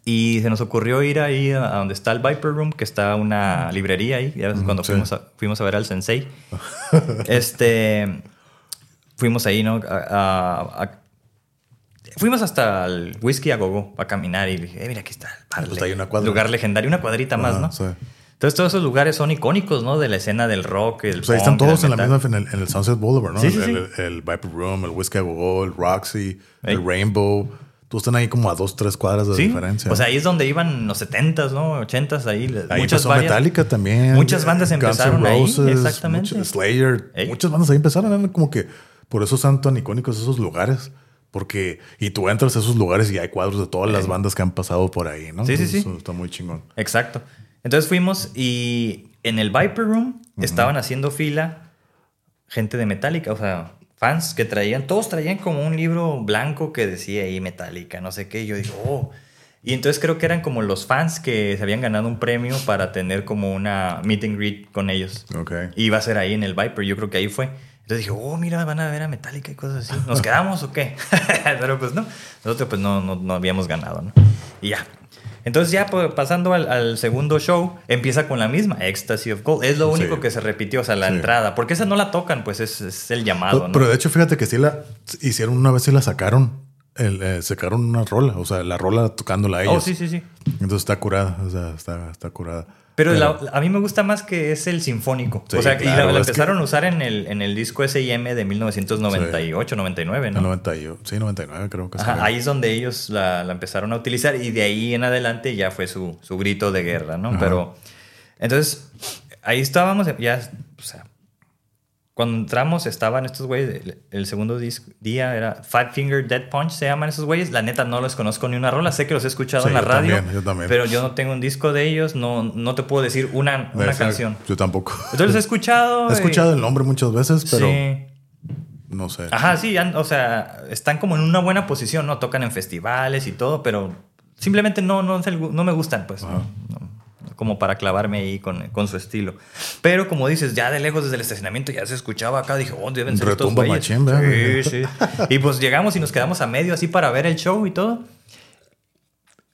Y se nos ocurrió ir ahí a donde está el Viper Room, que está una librería ahí. Ya ves, cuando sí. fuimos, a, fuimos a ver al Sensei. este. Fuimos ahí, ¿no? A- a- a- fuimos hasta el Whisky a Gogo a caminar y dije, eh, mira, aquí está el bar Pues hay una cuadra. lugar legendario, una cuadrita más, ¿no? sí. Entonces todos esos lugares son icónicos, ¿no? De la escena del rock, el Pues ahí están punk, todos del en la misma, en el, en el Sunset Boulevard, ¿no? Sí, sí, el, sí. el- el Viper Room, el Whiskey a Go, el Roxy, el Rainbow. Todos están ahí como a dos, tres cuadras de diferencia. pues ahí es donde iban los 70s, ¿no? 80s, ahí. Ahí muchas varias- Metallica también. muchas bandas Guns N' empezaron ahí, Roses, exactamente. mucho- Slayer. Muchas bandas ahí empezaron. eran como que por eso son tan icónicos esos lugares. Porque, y tú entras a esos lugares y hay cuadros de todas las bandas que han pasado por ahí, ¿no? Sí, sí, sí. Eso está muy chingón. Exacto. Entonces fuimos y en el Viper Room estaban haciendo fila gente de Metallica, o sea, fans que traían, todos traían como un libro blanco que decía ahí Metallica, no sé qué. Y yo dije, oh. Y entonces creo que eran como los fans que se habían ganado un premio para tener como una meet and greet con ellos. Ok. Y iba a ser ahí en el Viper, yo creo que ahí fue. Entonces dije, oh, mira, van a ver a Metallica y cosas así. ¿Nos quedamos o qué? Pero pues no, nosotros pues no, no, no habíamos ganado, ¿no? Y ya. Entonces ya pues, pasando al, al segundo show, empieza con la misma, Ecstasy of Gold. Es lo único Sí. que se repitió, o sea, la Sí. entrada. Porque esa no la tocan, pues es, es el llamado, Pero, ¿no? pero de hecho, fíjate que sí la hicieron una vez y la sacaron. El, eh, sacaron una rola, o sea, la rola tocándola a ellos. oh, sí, sí, sí. Entonces está curada, o sea, está, está curada. Pero la- a mí me gusta más que es el sinfónico. Sí, o sea, y la, claro, la es que- empezaron a usar en el, en el disco S&M de 1998, 99, El ¿no? 90 y- sí, 99 creo que Ajá, ahí es donde ellos la, la empezaron a utilizar y de ahí en adelante ya fue su, su grito de guerra, ¿no? Ajá. Pero entonces ahí estábamos, ya, o sea, cuando entramos estaban estos güeyes, el, el segundo día era Five Finger Dead Punch, se llaman esos güeyes, la neta no los conozco ni una rola, sé que los he escuchado Sí, en la yo radio, también, yo también. pero yo no tengo un disco de ellos, no, no te puedo decir una, Debe una ser- canción. Yo tampoco. Entonces los he escuchado. He escuchado el nombre muchas veces, pero sí. no sé. Ajá, sí, o sea, están como en una buena posición, ¿no? Tocan en festivales y todo, pero simplemente no, no, no me gustan, pues. Ajá. Como para clavarme ahí con, con su estilo. Pero como dices, ya de lejos desde el estacionamiento ya se escuchaba acá, dije, oh, deben ser estos Retumba güeyes. machín, ¿verdad? Sí, sí. Y pues llegamos y nos quedamos a medio así para ver el show y todo.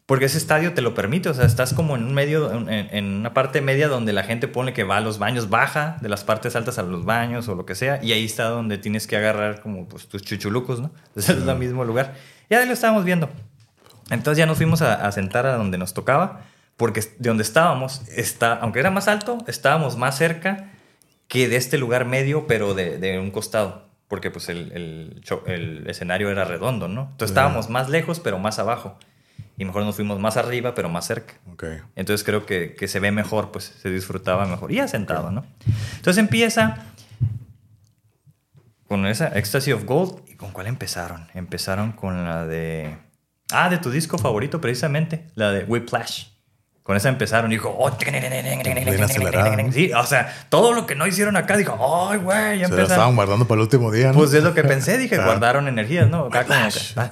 Porque ese estadio te lo permite, o sea, estás como en un medio, en, en una parte media donde la gente pone que va a los baños, baja de las partes altas a los baños o lo que sea, y ahí está donde tienes que agarrar como pues, tus chuchulucos, ¿no? Entonces es el mismo lugar. Ya lo estábamos viendo. Entonces ya nos fuimos a, a sentar a donde nos tocaba, porque de donde estábamos, está, aunque era más alto, estábamos más cerca que de este lugar medio, pero de, de un costado, porque pues el, el el escenario era redondo, ¿no? Entonces estábamos más lejos, pero más abajo. Y mejor nos fuimos más arriba, pero más cerca. Ok. Entonces creo que, que se ve mejor, pues se disfrutaba mejor. Y ya sentado, ¿no? Entonces empieza con esa Ecstasy of Gold. ¿Y con cuál empezaron? Empezaron con la de... Ah, de tu disco favorito precisamente, la de Whiplash. Con esa empezaron y dijo... Oh, sí, o sea, todo lo que no hicieron acá, dijo, ay, güey, ya Se empezaron. estaban guardando para el último día, ¿no? Pues es lo que pensé, dije, Ah. guardaron energías, ¿no? Acá como que, Whiplash. ah.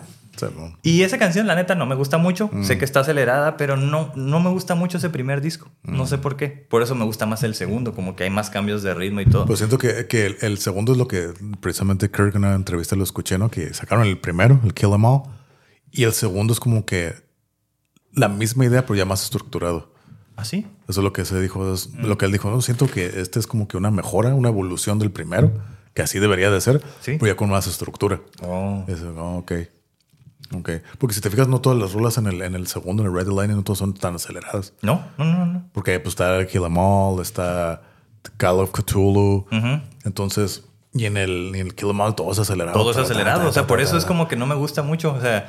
Y esa canción, la neta, no me gusta mucho. Mm. Sé que está acelerada, pero no, no me gusta mucho ese primer disco. Mm. No sé por qué. Por eso me gusta más el segundo, como que hay más cambios de ritmo y todo. Pues siento que, que el, el segundo es lo que precisamente Kirk en una entrevista lo escuché, ¿no? Que sacaron el primero, el Kill Em All, y el segundo es como que la misma idea, pero ya más estructurado. ¿Ah, sí? Eso es lo que se dijo, es Mm. lo que él dijo. No, siento que este es como que una mejora, una evolución del primero, que así debería de ser, Sí. pero ya con más estructura. Oh. Eso, oh, ok. Ok. Porque si te fijas, no todas las rolas en el, en el segundo, en el Red Line, no todas son tan aceleradas. No, no, no, no. Porque pues está Kill Em All, está Call of Cthulhu. Ujú. Entonces, y en el, en el Kill Em All todo es acelerado. Todo es acelerado. O sea, por eso es como que no me gusta mucho. O sea,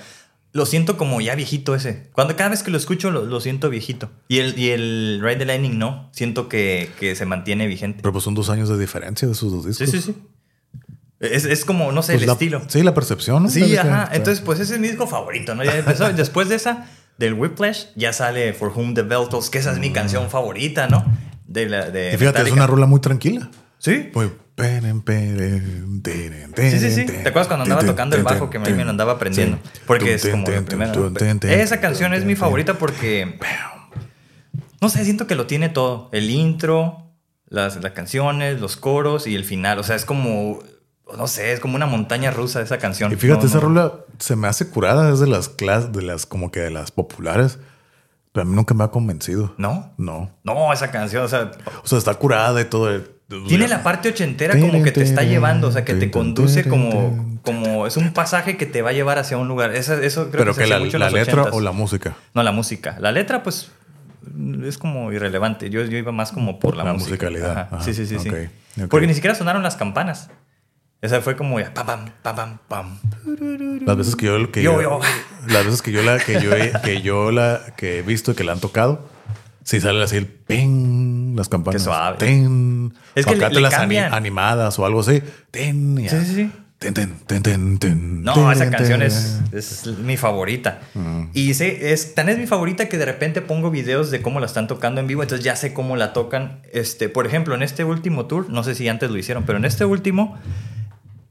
lo siento como ya viejito ese. Cuando cada vez que lo escucho, lo, lo siento viejito. Y el, y el Ride the Lightning no. Siento que, que se mantiene vigente. Pero pues son dos años de diferencia de esos dos discos. Sí, sí, sí. Es, es como, no sé, Pues el la- estilo. Sí, la percepción. ¿no? Sí, ajá. Entonces, pues ese es mi disco favorito, ¿no? Ya empezó. Después de esa, del Whiplash, ya sale For Whom the Bell Tolls, que esa es mi canción favorita, ¿no? De la, de Mm. Y fíjate, es una rola muy tranquila. Sí. Muy. Sí, sí, sí. ¿Te acuerdas cuando andaba tocando el bajo que me lo andaba aprendiendo? Porque es como Esa canción es mi favorita porque. No sé, siento que lo tiene todo. El intro, las, las canciones, los coros y el final. O sea, es como. No sé, es como una montaña rusa esa canción. Y fíjate, No, esa no. rola se me hace curada, es de las clases, de las como que de las populares, pero a mí nunca me ha convencido. ¿No? No. No, esa canción, o sea, O sea, está curada y todo. el- Tiene la parte ochentera como que te está llevando, o sea, que te conduce como, como es un pasaje que te va a llevar hacia un lugar. Eso, eso creo Pero que, que la, mucho en la los letra 80s. o la música. No, la música. La letra, pues, es como irrelevante. Yo, yo iba más como por la, La música. musicalidad. Ajá. Ajá. Sí, sí, sí, sí. Ok, ok. Porque ni siquiera sonaron las campanas. Esa fue como ya, pam, pam, pam, pam, pam. Las veces que yo que Yo, yo, yo. las veces que yo la que yo he, que yo la que he visto y que la han tocado, sí sale así el ping, las campanas. Qué suave. Ten. Es que le- cambian. animadas o algo así. Ten, ya. Sí, sí, sí. Ten, ten, ten, ten, ten, No, esa canción es, es mi favorita. Y sé, es, tan es mi favorita que de repente pongo videos de cómo la están tocando en vivo, entonces ya sé cómo la tocan. Este, por ejemplo, en este último tour, no sé si antes lo hicieron, pero en este último,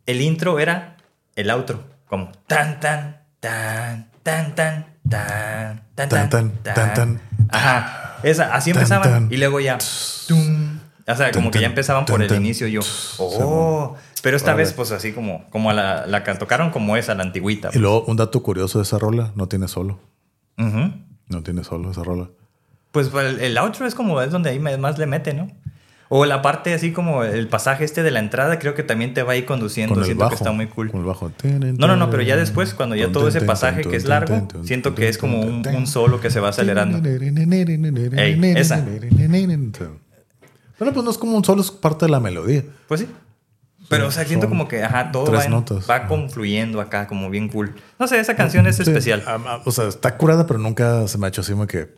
el intro era el outro, como tan, tan, tan, tan, tan, tan, tan, Tan, tan, tan, tan. Ajá, esa, así empezaban tan. y luego ya. tum. O sea, como que ya tan, empezaban por tan, el tan. inicio yo. Oh, pero esta vez pues así como, como a la, la que tocaron como esa, la antigüita. Y luego un dato curioso de esa rola, no tiene solo. No tiene solo esa rola. Pues el, el outro es como es donde ahí más le mete, ¿no? O la parte así como el pasaje este de la entrada, creo que también te va a ir conduciendo. Con Siento bajo. que está muy cool. Con el bajo. No, no, no, pero ya después, cuando ya todo ese pasaje que es largo, siento que es como un, un solo que se va acelerando. Ey, esa. Bueno, pues no es como un solo, es parte de la melodía. Pues sí. Pero, o sea, siento como que, ajá, todo va, en- va confluyendo acá, como bien cool. No sé, esa canción es Sí, especial. ah, ah, O sea, está curada, pero nunca se me ha hecho así como que,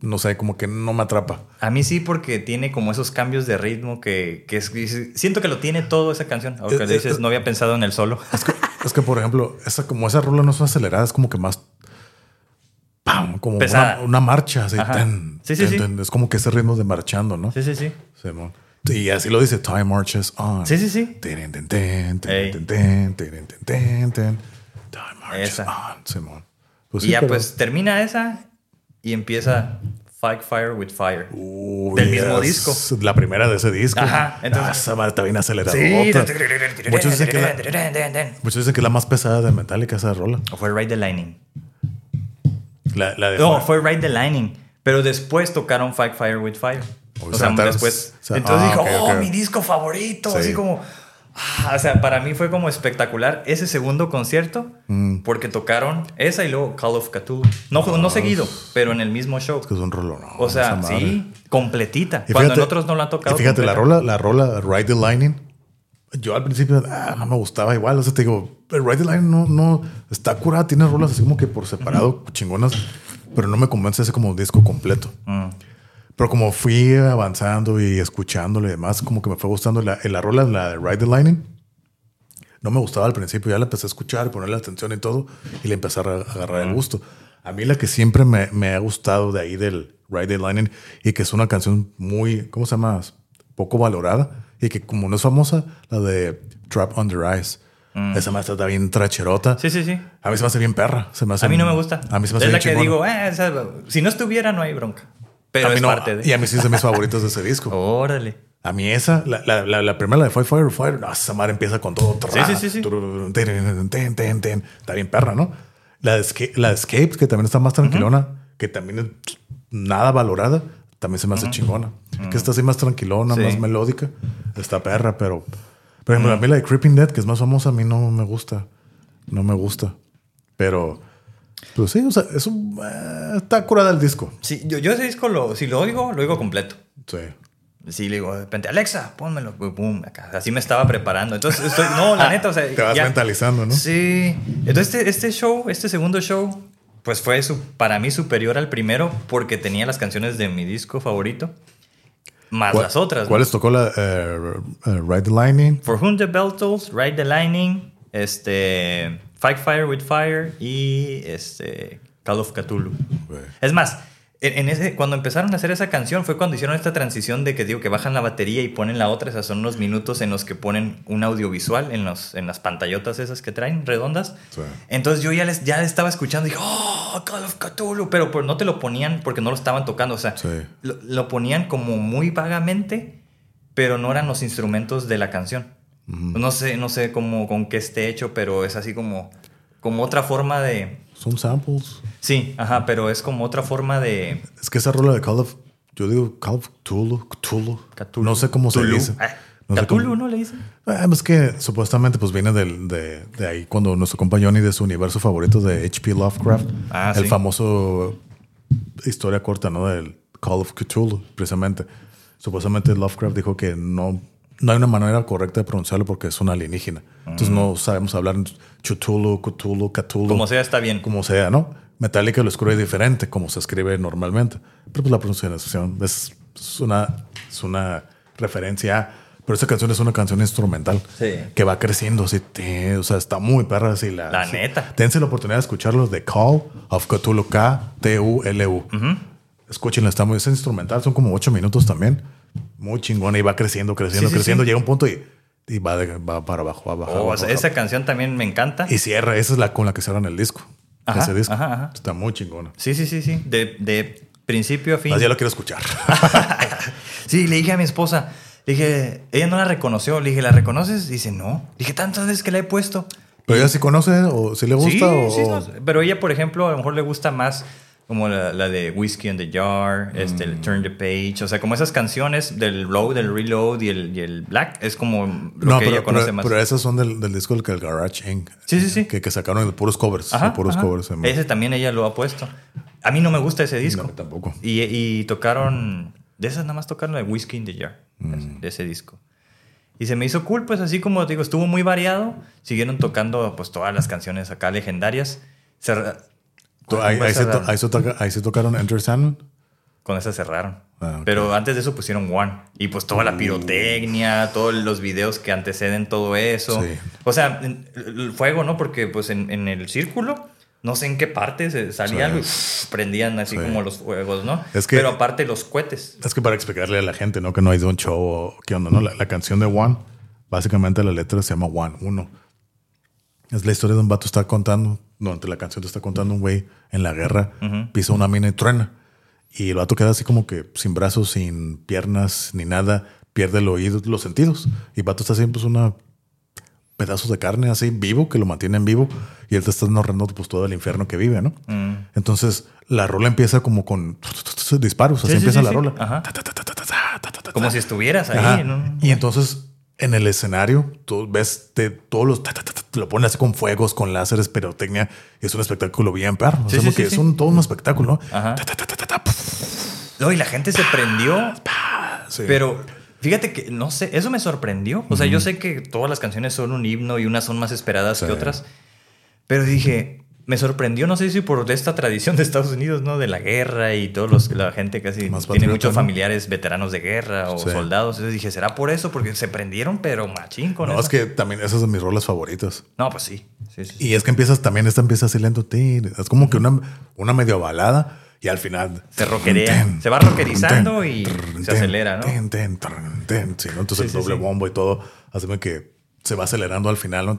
no sé, como que no me atrapa. A mí sí, porque tiene como esos cambios de ritmo que, que es- siento que lo tiene todo esa canción. Aunque Eh, dices, eh, no había pensado en el solo. Es que, es que, por ejemplo, esa, como esa rola no es acelerada, es como que más. ¡Pam! Como una, una marcha. Así, Sí, sí, tan, sí. Es como que ese ritmo de marchando, ¿no? Sí, sí, sí. Simón. Y así lo dice: Time marches on. Sí, sí, sí. Ten, ten, ten, ten, ten, ten, ten, ten, ten, ten. Time marches Esa. on. Simón. Pues y ya pero- pues termina esa y empieza Fight Fire with Fire. Del mismo disco. La primera de ese disco. Ajá, entonces- Ah, esa está bien acelerada. Sí. Muchos dicen, que la, muchos dicen que es la más pesada de Metallica, esa rola. O fue Ride the Lightning. La, la de No, fue Ride the Lightning. Pero después tocaron Fight Fire with Fire. O O, sea, después. o sea, entonces ah, dijo, oh, mi disco favorito. Sí. Así como. Ah, o sea, para mí fue como espectacular ese segundo concierto Mm. porque tocaron esa y luego Call of Cthulhu. No, no seguido, pero en el mismo show. Es que es un rollo, O sea, sí, completita. Cuando en otros no la han tocado. Y fíjate, la completa. rola, la rola Ride the Lightning. Yo al principio ah, no me gustaba igual. O sea, te digo, Ride the Lightning no, no está curada. Tiene rolas así como que por separado, chingonas. Pero no me convence ese como disco completo. Mm. Pero como fui avanzando y escuchándolo y demás, como que me fue gustando la, la rola, la de Ride the Lightning. No me gustaba al principio, ya la empecé a escuchar, ponerle atención y todo, y le empecé a agarrar- el gusto. A mí la que siempre me, me ha gustado de ahí del Ride the Lightning y que es una canción muy, ¿cómo se llama? Poco valorada y que como no es famosa, la de Trap Under Eyes. Esa me está bien tracherota. Sí, sí, sí. A mí se me hace bien perra. Se me hace A mí no me gusta. A mí se me hace Es bien la que chingona. digo, eh, esa- si no estuviera, no hay bronca. Pero a mí es no, parte de. Y a mí sí es de mis favoritos de ese disco. Órale. A mí esa, la, la, la, la primera, la de Fire, Fire, Fire, no, esa madre empieza con todo. Sí, sí, sí, sí. Turururun, ten, ten, ten, ten. Está bien perra, ¿no? La de, Escape, la de Escapes, que también está más tranquilona, que también es nada valorada, también se me hace chingona. Que está así más tranquilona, Sí. más melódica. Está perra, pero... Por ejemplo, a mí la de Creeping Dead, que es más famosa, a mí no me gusta. No me gusta. Pero... Pues sí, o sea, es un... eh, está curada el disco. Sí, yo, yo ese disco, lo, si lo oigo, lo oigo completo. Sí. Sí, le digo de repente, Alexa, pónmelo. Acá. Así me estaba preparando. Entonces, estoy, no, la neta, o sea. Te vas ya- mentalizando, ¿no? Sí. Entonces, este, este show, este segundo show, pues fue su- para mí superior al primero porque tenía las canciones de mi disco favorito. más ¿Cuál- las otras. ¿no? ¿Cuáles tocó la eh, eh, Ride the Lightning? For Whom the Bell Tolls, Ride the Lightning, este, Fight Fire with Fire y este, Call of Cthulhu. Es más, en, ese, cuando empezaron a hacer esa canción fue cuando hicieron esta transición de que digo que bajan la batería y ponen la otra. Esos son unos minutos en los que ponen un audiovisual en, los, en las pantallotas esas que traen redondas. Sí. Entonces yo ya les ya estaba escuchando y dije, oh, Call of Cthulhu. Pero, no te lo ponían porque no lo estaban tocando. O sea, Sí. lo, lo ponían como muy vagamente, pero no eran los instrumentos de la canción. No sé, no sé cómo, con qué esté hecho, pero es así como, como otra forma de... Son samples. Sí, ajá, pero es como otra forma de... Es que esa rola de Call of. Yo digo Call of Cthulhu. Cthulhu. Cthulhu. No sé cómo se Cthulhu. dice. Ah, No Cthulhu, cómo- ¿no le dicen? Ah, es que supuestamente pues viene del- de, de ahí cuando nuestro compa Johnny de su universo favorito de H.P. Lovecraft. Ah, el sí. famoso historia corta, ¿no? Del Call of Cthulhu, precisamente. Supuestamente Lovecraft dijo que no, no hay una manera correcta de pronunciarlo porque es un alienígena. Entonces no sabemos hablar Cthulhu, Cthulhu, Cthulhu. Mm. Como sea, está bien. Como sea, ¿no? Metallica lo escribe diferente, como se escribe normalmente. Pero pues la pronunciación es, es una, es una referencia. a- Pero esta canción es una canción instrumental Sí. que va creciendo así. te- o sea, está muy perra así. La, La neta. Dense la oportunidad de escucharlos de Call of Cthulhu, K-T-U-L-U. Escúchenla, está muy es instrumental. Son como ocho minutos también. Muy chingona y va creciendo, creciendo, Sí, creciendo. sí. Llega un punto y, y va, de- va para abajo, va abajo. Oh, abajo, esa canción también me encanta. Y cierra, esa es la con la que cierran el disco. Ajá, ese disco. ajá, ajá. Está muy chingona. Sí, sí, sí, sí. De, de principio a fin. Más ya lo quiero escuchar. Sí, le dije a mi esposa, le dije, ella no la reconoció. Le dije, ¿la reconoces? Dice, no. Le dije, tantas veces que la he puesto. Pero ella sí conoce o si le gusta sí, o, sí, no, pero ella, por ejemplo, a lo mejor le gusta más como la, la de Whiskey in the Jar, este, Mm. el Turn the Page, o sea, como esas canciones del Load, del Reload y el, y el Black, es como lo No, que pero, ella conoce pero- más. pero esas son del, del disco del Garage Inc. Sí, sí, sí. Que, que sacaron de puros covers. Ajá, de puros ajá. covers. en- Ese también ella lo ha puesto. A mí no me gusta ese disco. No, tampoco. Y, y tocaron, de esas nada más tocaron la de Whiskey in the Jar, Mm. de ese disco. Y se me hizo cool, pues así como te digo, estuvo muy variado. Siguieron tocando pues todas las canciones acá legendarias. ¿Cómo Ahí, se, cerrar? to- ahí se toca- ahí se tocaron Enter Sandman. Con esa cerraron. Ah. Pero antes de eso pusieron One. Y pues toda la pirotecnia, todos los videos que anteceden todo eso. Sí. O sea, el fuego, ¿no? Porque pues en, en el círculo, no sé en qué parte se salía Sí. algo y pff, prendían así Sí. como los fuegos, ¿no? Es que- Pero aparte los cohetes. Es que para explicarle a la gente, ¿no? Que no hay de un show o qué onda, ¿no? La, la canción de One, básicamente la letra se llama One, uno. Es la historia de un vato está contando, durante la canción te está contando un güey en la guerra, pisa una mina y truena. Y el vato queda así como que sin brazos, sin piernas, ni nada, pierde el oído, los sentidos. Y el vato está haciendo pues una pedazos de carne así vivo que lo mantienen vivo y él te está narrando pues todo el infierno que vive, ¿no? Mm. Entonces la rola empieza como con disparos, así empieza la rola. Como si estuvieras ahí. ¿no? Y entonces en el escenario tú ves todos los ta, ta, ta, ta, te lo ponen así con fuegos, con láseres, pirotecnia. y Es un espectáculo bien perro. O Sí, sea, sí, porque sí, es un todo un espectáculo. ¿no? Ajá. No, y la gente se prendió. Pero fíjate que, no sé, eso me sorprendió. O sea, yo sé que todas las canciones son un himno y unas son más esperadas que otras. Pero dije, me sorprendió, no sé si por esta tradición de Estados Unidos, ¿no? De la guerra y todos los, la gente casi Más tiene muchos familiares veteranos de guerra o Sí. soldados. Entonces dije, ¿será por eso? Porque se prendieron, pero machín con No, es que también esas son mis rolas favoritas. No, pues sí. Sí, sí, sí. Y es que empiezas también, esta empieza así lento. Es como que una, una medio balada y al final Se rockerea, ten, se va rockerizando ten, y se acelera, ¿no? sí, ¿no? Entonces el doble bombo y todo hace que se va acelerando al final, ¿no?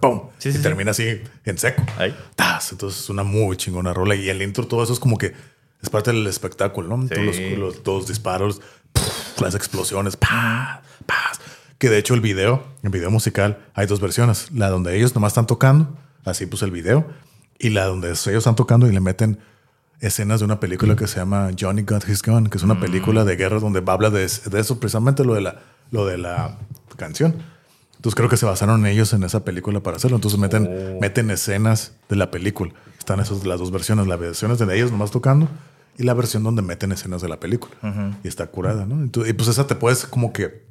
Pum, Sí, y sí, sí. termina así en seco. Ahí. Tas, Entonces es una muy chingona rola y el intro, todo eso es como que es parte del espectáculo, ¿no? Todos los, los- disparos, las explosiones, pa, pa. Que de hecho el video, el video musical, hay dos versiones. La donde ellos nomás están tocando, así pues el video, y la donde ellos están tocando y le meten escenas de una película que se llama Johnny Got His Gun, que es una Mm. película de guerra donde habla de, de eso, precisamente lo de la, lo de la canción. Entonces creo que se basaron ellos en esa película para hacerlo. Entonces meten, Oh. meten escenas de la película. Están esas las dos versiones, la versión es de ellos nomás tocando y la versión donde meten escenas de la película. Y está curada, ¿no? Entonces, y pues esa te puedes como que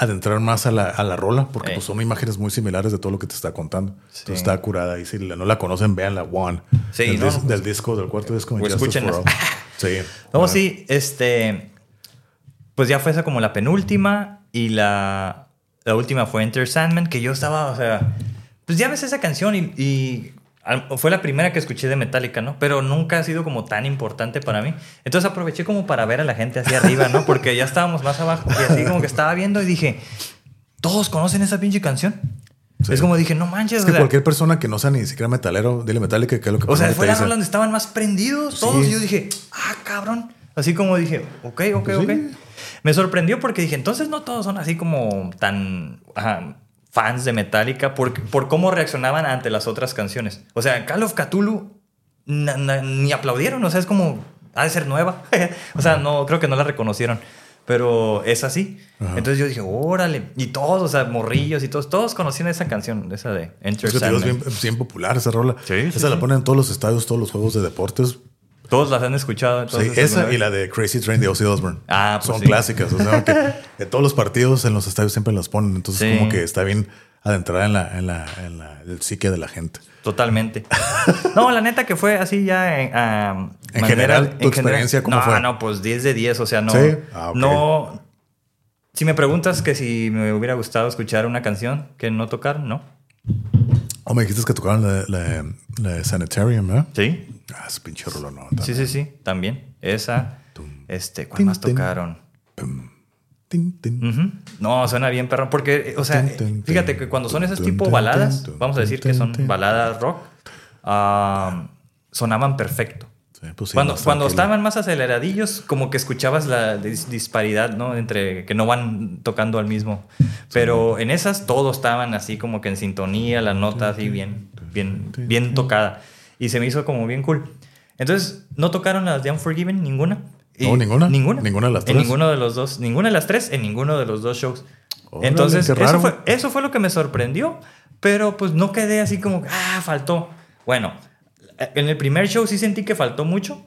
adentrar más a la, a la rola porque pues son imágenes muy similares de todo lo que te está contando. Sí. Entonces está curada y si no la conocen, vean la One. Sí, del, no, dis- pues- del disco, del cuarto disco. Pues. All. Sí. No, sí, este. pues ya fue esa como la penúltima y la, la última fue Enter Sandman, que yo estaba, o sea, pues ya ves esa canción y, y fue la primera que escuché de Metallica, ¿no? Pero nunca ha sido como tan importante para mí. Entonces aproveché como para ver a la gente hacia arriba, ¿no? Porque ya estábamos más abajo y así como que estaba viendo y dije, todos conocen esa pinche canción. Sí. Es como dije, no manches, Es o que sea, cualquier persona que no sea ni siquiera metalero, dile Metallica, que es lo que o sea, fue la donde estaban más prendidos todos. Sí. Y yo dije, ah, cabrón. Así como dije, ok, ok, Pues ok. sí. Me sorprendió porque dije, entonces no todos son así como tan ajá, fans de Metallica por, por cómo reaccionaban ante las otras canciones. O sea, Call of Cthulhu na- na- ni aplaudieron. O sea, es como, ha de ser nueva. o sea, no, creo que no la reconocieron. Pero es así. Ajá. Entonces yo dije, órale. Y todos, o sea, morrillos y todos, todos conocían esa canción, esa de Enter Es que te digo, es bien, popular esa rola. Sí, sí, esa la sí. ponen en todos los estadios, todos los juegos de deportes. Todos las han escuchado. Sí, esa y la de Crazy Train de Ozzy Osbourne. Ah, pues Son sí. clásicas. O sea, que todos los partidos en los estadios siempre las ponen. Entonces, Sí. como que está bien adentrada en la, en la, en la el psique de la gente. Totalmente. No, la neta que fue así ya en, ah, En manera- general, tu en experiencia, ¿cómo no, fue? No, pues 10 de 10, o sea, no. ¿Sí? Ah. No. Si me preguntas que si me hubiera gustado escuchar una canción que no tocar, no. O me dijiste que tocaron la, la, la de Sanitarium, ¿verdad? Sí, Ah, ese pinche rolo no. sí, sí, sí, también. Esa. Este, ¿cuál Tin, más tocaron? Tin, tin. Ujú. No, suena bien, perro. Porque, o sea, fíjate que cuando son esas tipo baladas, vamos a decir que son baladas rock, ah, sonaban perfecto. Sí, pues sí, cuando, cuando estaban más aceleradillos, como que escuchabas la dis- disparidad, ¿no? Entre que no van tocando al mismo. Pero en esas todos estaban así como que en sintonía, la nota así bien, bien, bien tocada. Y se me hizo como bien cool. Entonces, ¿no tocaron las de Unforgiven? ¿Ninguna? No, ninguna. Ninguna. Ninguna de las En tres. ninguno de los dos. Ninguna de las tres en ninguno de los dos shows. Órale, Entonces, eso fue, eso fue lo que me sorprendió. Pero pues no quedé así como, ah, faltó. Bueno, en el primer show sí sentí que faltó mucho.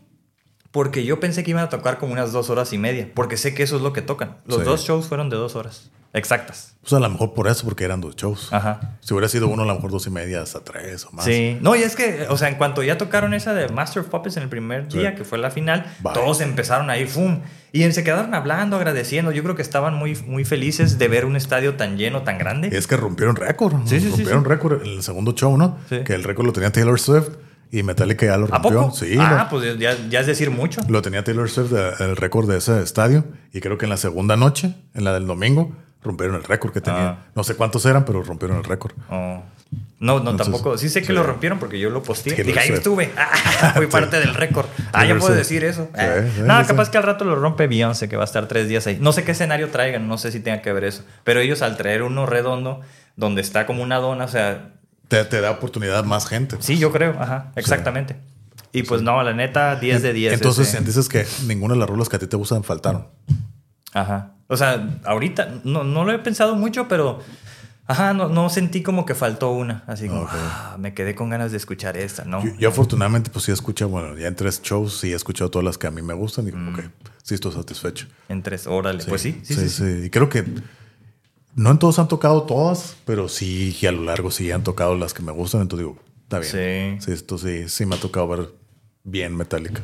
Porque yo pensé que iban a tocar como unas dos horas y media. Porque sé que eso es lo que tocan. Los Sí. dos shows fueron de dos horas. Exactas. Pues a lo mejor por eso, porque eran dos shows. Ajá. Si hubiera sido uno, a lo mejor dos y media hasta tres o más. Sí. No, y es que, o sea, en cuanto ya tocaron esa de Master of Puppets en el primer Sí. día, que fue la final, Bye. todos empezaron ahí, ¡fum! Y se quedaron hablando, agradeciendo. Yo creo que estaban muy, muy felices de ver un estadio tan lleno, tan grande. Es que rompieron récord. Sí, sí, sí, rompieron sí. récord en el segundo show, ¿no? Sí. Que el récord lo tenía Taylor Swift y Metallica ya lo ¿A rompió. poco? Sí, ah, lo, pues ya, ya es decir mucho. lo tenía Taylor Swift eh, el récord de ese estadio. Y creo que en la segunda noche, en la del domingo, rompieron el récord que tenía. Ah. No sé cuántos eran, pero rompieron el récord. Oh. No, no, Entonces, tampoco. Sí sé que sí. lo rompieron porque yo lo posteé. Taylor Dije, ahí Swift. estuve. Ah, fui parte del récord. Ah, Taylor yo puedo Swift. decir eso. Sí, Ah. sí, no, capaz que al rato lo rompe Beyoncé, que va a estar tres días ahí. No sé qué escenario traigan, no sé si tenga que ver eso. Pero ellos al traer uno redondo, donde está como una dona, o sea, Te, te da oportunidad más gente. sí, yo creo, ajá, exactamente. Y pues no, la neta, 10 de 10. Entonces, ese. dices que ninguna de las rolas que a ti te gustan faltaron. Ajá. O sea, ahorita no, no lo he pensado mucho, pero ajá, no, no sentí como que faltó una. Así como. "Ah, me quedé con ganas de escuchar esta, ¿no? Yo, yo afortunadamente, pues sí he escuchado, bueno, ya en tres shows sí he escuchado todas las que a mí me gustan y Mm. ok, sí estoy satisfecho. En tres, órale. Pues sí, sí, sí. sí. Y creo que no en todos han tocado todas, pero sí y a lo largo sí han tocado las que me gustan, entonces digo, está bien. Sí. Sí, esto sí, sí me ha tocado ver bien Metallica.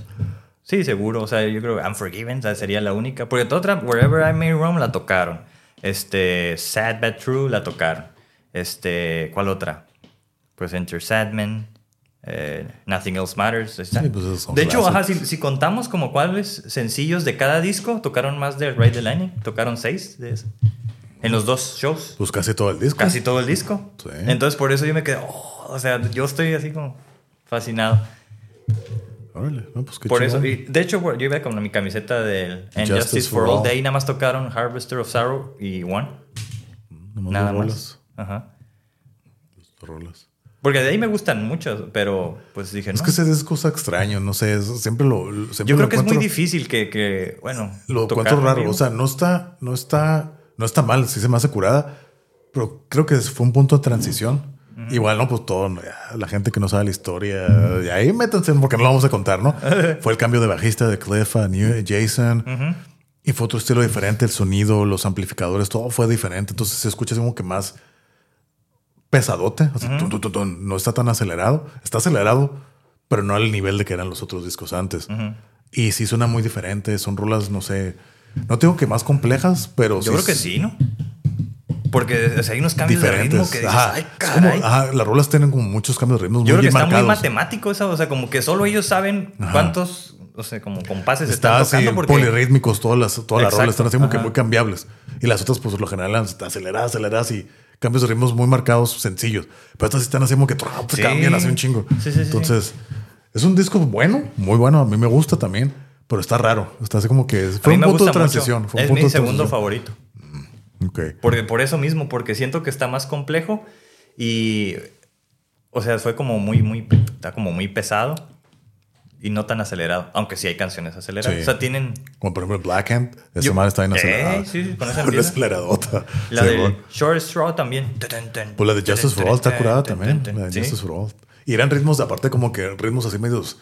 Sí, seguro. O sea, yo creo que Unforgiven sería la única. Porque toda otra, Wherever I May Roam la tocaron. Este, Sad But True la tocaron. Este, ¿cuál otra? Pues Enter Sadman. eh, Nothing Else Matters. Sí, pues de hecho, ajá, si, si contamos como cuáles sencillos de cada disco, tocaron más de Ride the Lightning. Tocaron seis de eso. En los dos shows. Pues casi todo el disco. Casi todo el disco. Sí. Entonces, por eso yo me quedé, oh, o sea, yo estoy así como fascinado. Órale, no, pues qué Por chingón. eso, y de hecho, yo iba con mi camiseta del And Justice Justice, for for All. All. De ahí nada más tocaron Harvester of Sorrow y One. Nomás Nada dos más. Ajá. dos rolas. Porque de ahí me gustan muchos, pero pues dije, Es no. que ese disco es extraño, no sé, es- siempre lo. siempre yo lo creo que es muy difícil que, que bueno, Lo encuentro en raro. O sea, no está, no está, no está mal, sí se me hace curada, pero creo que fue un punto de transición. Igual, no, pues todo, la gente que no sabe la historia, y ahí métanse porque no lo vamos a contar, ¿no? fue el cambio de bajista de Cliff a New Jason. Y fue otro estilo diferente, el sonido, los amplificadores, todo fue diferente. Entonces se escucha como que más pesadote. o sea, tun, tun, tun, tun, no está tan acelerado. Está acelerado, pero no al nivel de que eran los otros discos antes. Y sí suena muy diferente. Son rolas, no sé, no tengo que más complejas, pero Yo creo que sí, ¿no? Porque o sea, hay unos cambios de ritmo diferentes. que dices, Ajá, ay, es como- caray. ajá, las rolas tienen como muchos cambios de ritmos Yo creo que está marcados. muy matemático eso, o sea, como que solo ellos saben cuántos, o sea, como compases Está están tocando porque polirrítmicos, todas las, todas las rolas están así como que muy cambiables. Y las otras, pues, por lo general, aceleradas, aceleradas y cambios de ritmos muy marcados, sencillos. Pero estas sí están así como que Sí. cambian así un chingo. Sí, sí, sí, Entonces, es un disco bueno, muy bueno. A mí me gusta también, pero está raro. Está así como que fue un punto de transición. Fue un Es punto mi segundo favorito. Ok. Porque, por eso mismo, porque siento que está más complejo y, o sea, fue como muy, muy, está como muy pesado y no tan acelerado, aunque sí hay canciones aceleradas. Sí. O sea, tienen Como por ejemplo Black Hand, esa madre está bien Eh, acelerada. sí, sí, con esa Una aceleradota. la Sí, de bueno. Short Straw también. Pues la de Justice for All está curada también. La de. Justice for All. Y eran ritmos, aparte, como que ritmos así medios